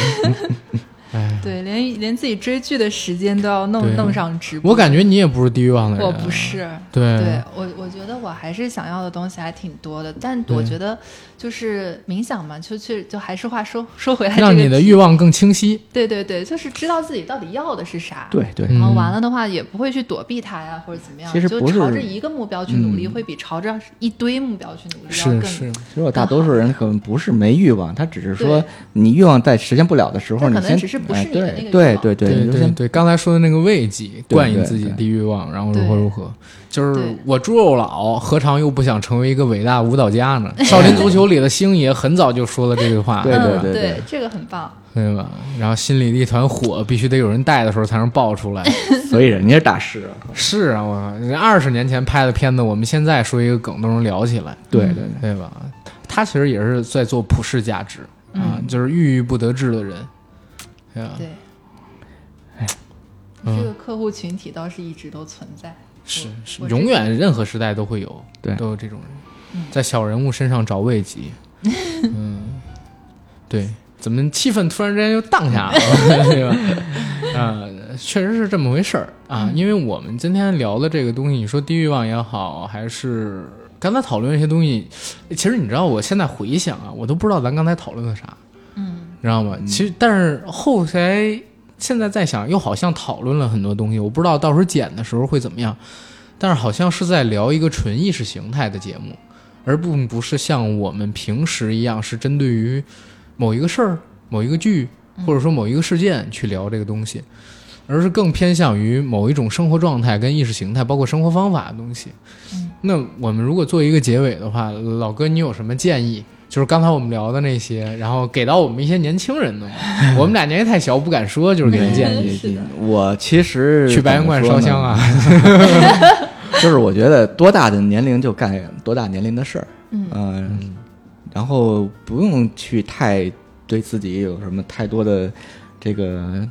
哎，对，连连自己追剧的时间都要弄弄上直播。我感觉你也不是低欲望的人。我不。是。对对我，我觉得我还是想要的东西还挺多的，但我觉得就是冥想嘛，就去就还是话说 说回来，这个让你的欲望更清晰。对对对，就是知道自己到底要的是啥。对对，嗯然后完了的话，也不会去躲避它呀，或者怎么样，其实不是就朝着一个目标去努力，嗯会比朝着一堆目标去努力要更是是，其实我大多数人可能不是没欲望，他只是说你欲望在实现不了的时候，他可能你先只是不是哎你的那个欲对望对对对对对，刚才说的那个慰藉，冠以自己对低欲望，然后如何如何，就是我猪肉佬，何尝又不想成为一个伟大舞蹈家呢？少林足球里的星爷很早就说了这句话，对嗯对对这个很棒。对吧？然后心里的一团火，必须得有人带的时候才能爆出来。所以人家是大师啊，是啊，我人二十年前拍的片子，我们现在说一个梗都能聊起来，对对对，对吧？他其实也是在做普世价值啊，就是郁郁不得志的人，对吧？对，嗯这个客户群体倒是一直都存在。是是，永远任何时代都会有，对都有这种人，在小人物身上找慰藉。嗯，对，怎么气氛突然之间就荡下来了，对吧？啊、确实是这么回事儿啊。因为我们今天聊的这个东西，你说低欲望也好，还是刚才讨论一些东西，其实你知道，我现在回想啊，我都不知道咱刚才讨论的啥，嗯，知道吗？其实，但是后来现在在想，又好像讨论了很多东西，我不知道到时候剪的时候会怎么样。但是好像是在聊一个纯意识形态的节目，而并不是像我们平时一样是针对于某一个事儿、某一个剧，或者说某一个事件去聊这个东西，而是更偏向于某一种生活状态跟意识形态，包括生活方法的东西。那我们如果做一个结尾的话，老哥，你有什么建议？就是刚才我们聊的那些，然后给到我们一些年轻人的。我们俩年纪太小，不敢说，就是给人建议。我其实去白云观烧香啊，就是我觉得多大的年龄就干多大年龄的事儿，嗯、然后不用去太对自己有什么太多的这个，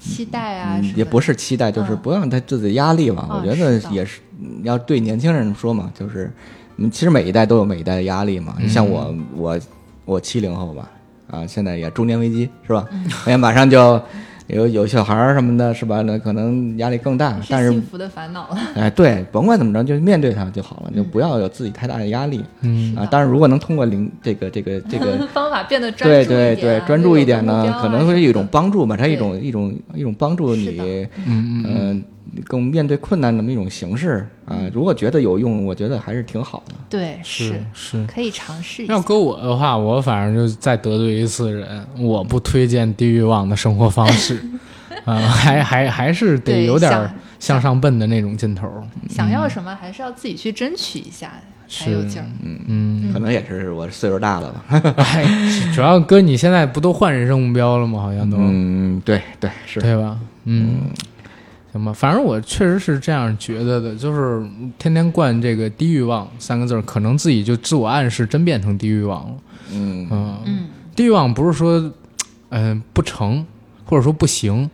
期待啊，嗯也不是期待，就是嗯。不让他自己压力嘛。哦我觉得也是要对年轻人说嘛，就是嗯其实每一代都有每一代的压力嘛。你像我，我我七零后吧，啊，现在也中年危机是吧？哎呀，马上就有有小孩儿什么的，是吧？那可能压力更大，但是幸福的烦恼了。哎，对，甭管怎么着，就面对它就好了，就不要有自己太大的压力。嗯啊，但是，如果能通过零这个这个这个，方法变得专注一点啊对对，专注一点呢，可能会有一种帮助嘛，它一种一种一种帮助你嗯嗯，更面对困难的那么一种形式啊。如果觉得有用，我觉得还是挺好的。对是是。可以尝试一下。要搁我的话，我反正就再得罪一次人，我不推荐低欲望的生活方式，啊、还还还是得有点儿向上奔的那种劲头。想要什么还是要自己去争取一下。才有劲儿。嗯，可能也是我岁数大了吧。哎，主要哥你现在不都换人生目标了吗？好像都、嗯，对对是。对吧？嗯，行吧，反正我确实是这样觉得的，就是天天灌这个低欲望三个字儿，可能自己就自我暗示真变成低欲望了。嗯嗯，嗯，低欲望不是说嗯、不成，或者说不行。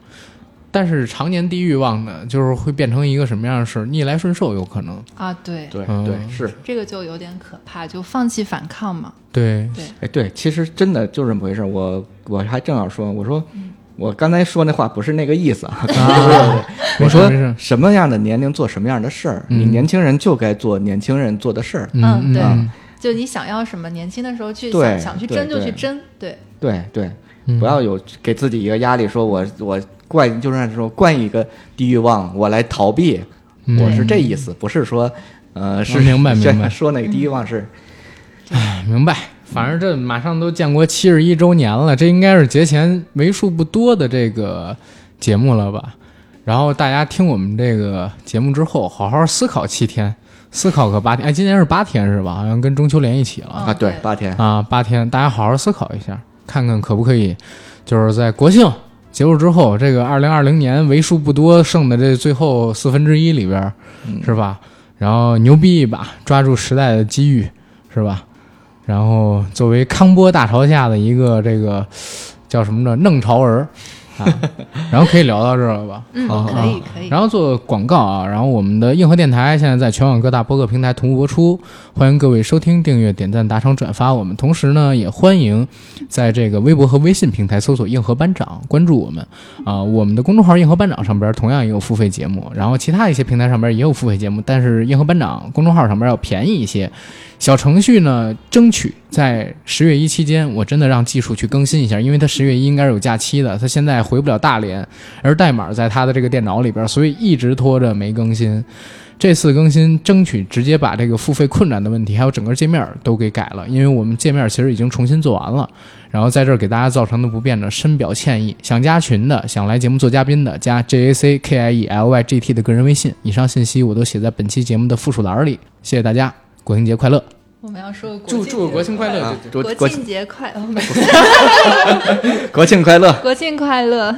但是常年低欲望呢，就是会变成一个什么样的事？逆来顺受有可能。啊，对，对嗯对是。这个就有点可怕，就放弃反抗嘛。对对，哎，对，其实真的就这么回事。我我还正好说，我说我刚才说那话不是那个意思啊。啊，我说什么样的年龄做什么样的事儿，嗯你年轻人就该做年轻人做的事儿。嗯对嗯。就你想要什么，年轻的时候去想想去争就去争，对，对对，嗯。不要有给自己一个压力，说我我惯就是说惯一个低欲望，我来逃避，嗯。我是这意思，不是说呃是明白明白。说那个低欲望是哎明白。反正这马上都建国七十一周年了，这应该是节前为数不多的这个节目了吧？然后大家听我们这个节目之后，好好思考七天，思考个八天。哎，今年是八天是吧？好像跟中秋连一起了。嗯啊，对对，八天，啊，八天，大家好好思考一下，看看可不可以，就是在国庆结束之后，这个二零二零年为数不多剩的这最后四分之一里边儿，是吧？然后牛逼一把，抓住时代的机遇，是吧？然后作为康波大潮下的一个这个叫什么呢？弄潮儿啊，然后可以聊到这儿了吧？嗯，好可以可以。然后做广告啊，然后我们的硬核电台现在在全网各大播客平台同步播出，欢迎各位收听、订阅、点赞、打赏、转发我们。同时呢，也欢迎在这个微博和微信平台搜索“硬核班长”，关注我们啊、我们的公众号“硬核班长”上边同样也有付费节目，然后其他一些平台上边也有付费节目，但是硬核班长公众号上边要便宜一些。小程序呢，争取在十月一期间，我真的让技术去更新一下，因为它十月一应该是有假期的，它现在回不了大连，而代码在他的这个电脑里边，所以一直拖着没更新。这次更新争取直接把这个付费困难的问题，还有整个界面都给改了，因为我们界面其实已经重新做完了。然后在这儿给大家造成的不便呢，深表歉意。想加群的，想来节目做嘉宾的，加 J A C K I E L Y G T 的个人微信。以上信息我都写在本期节目的附属栏里。谢谢大家，国庆节快乐！我们要说祝祝国庆快乐！国国庆节快，哦 国庆快乐。国庆快乐。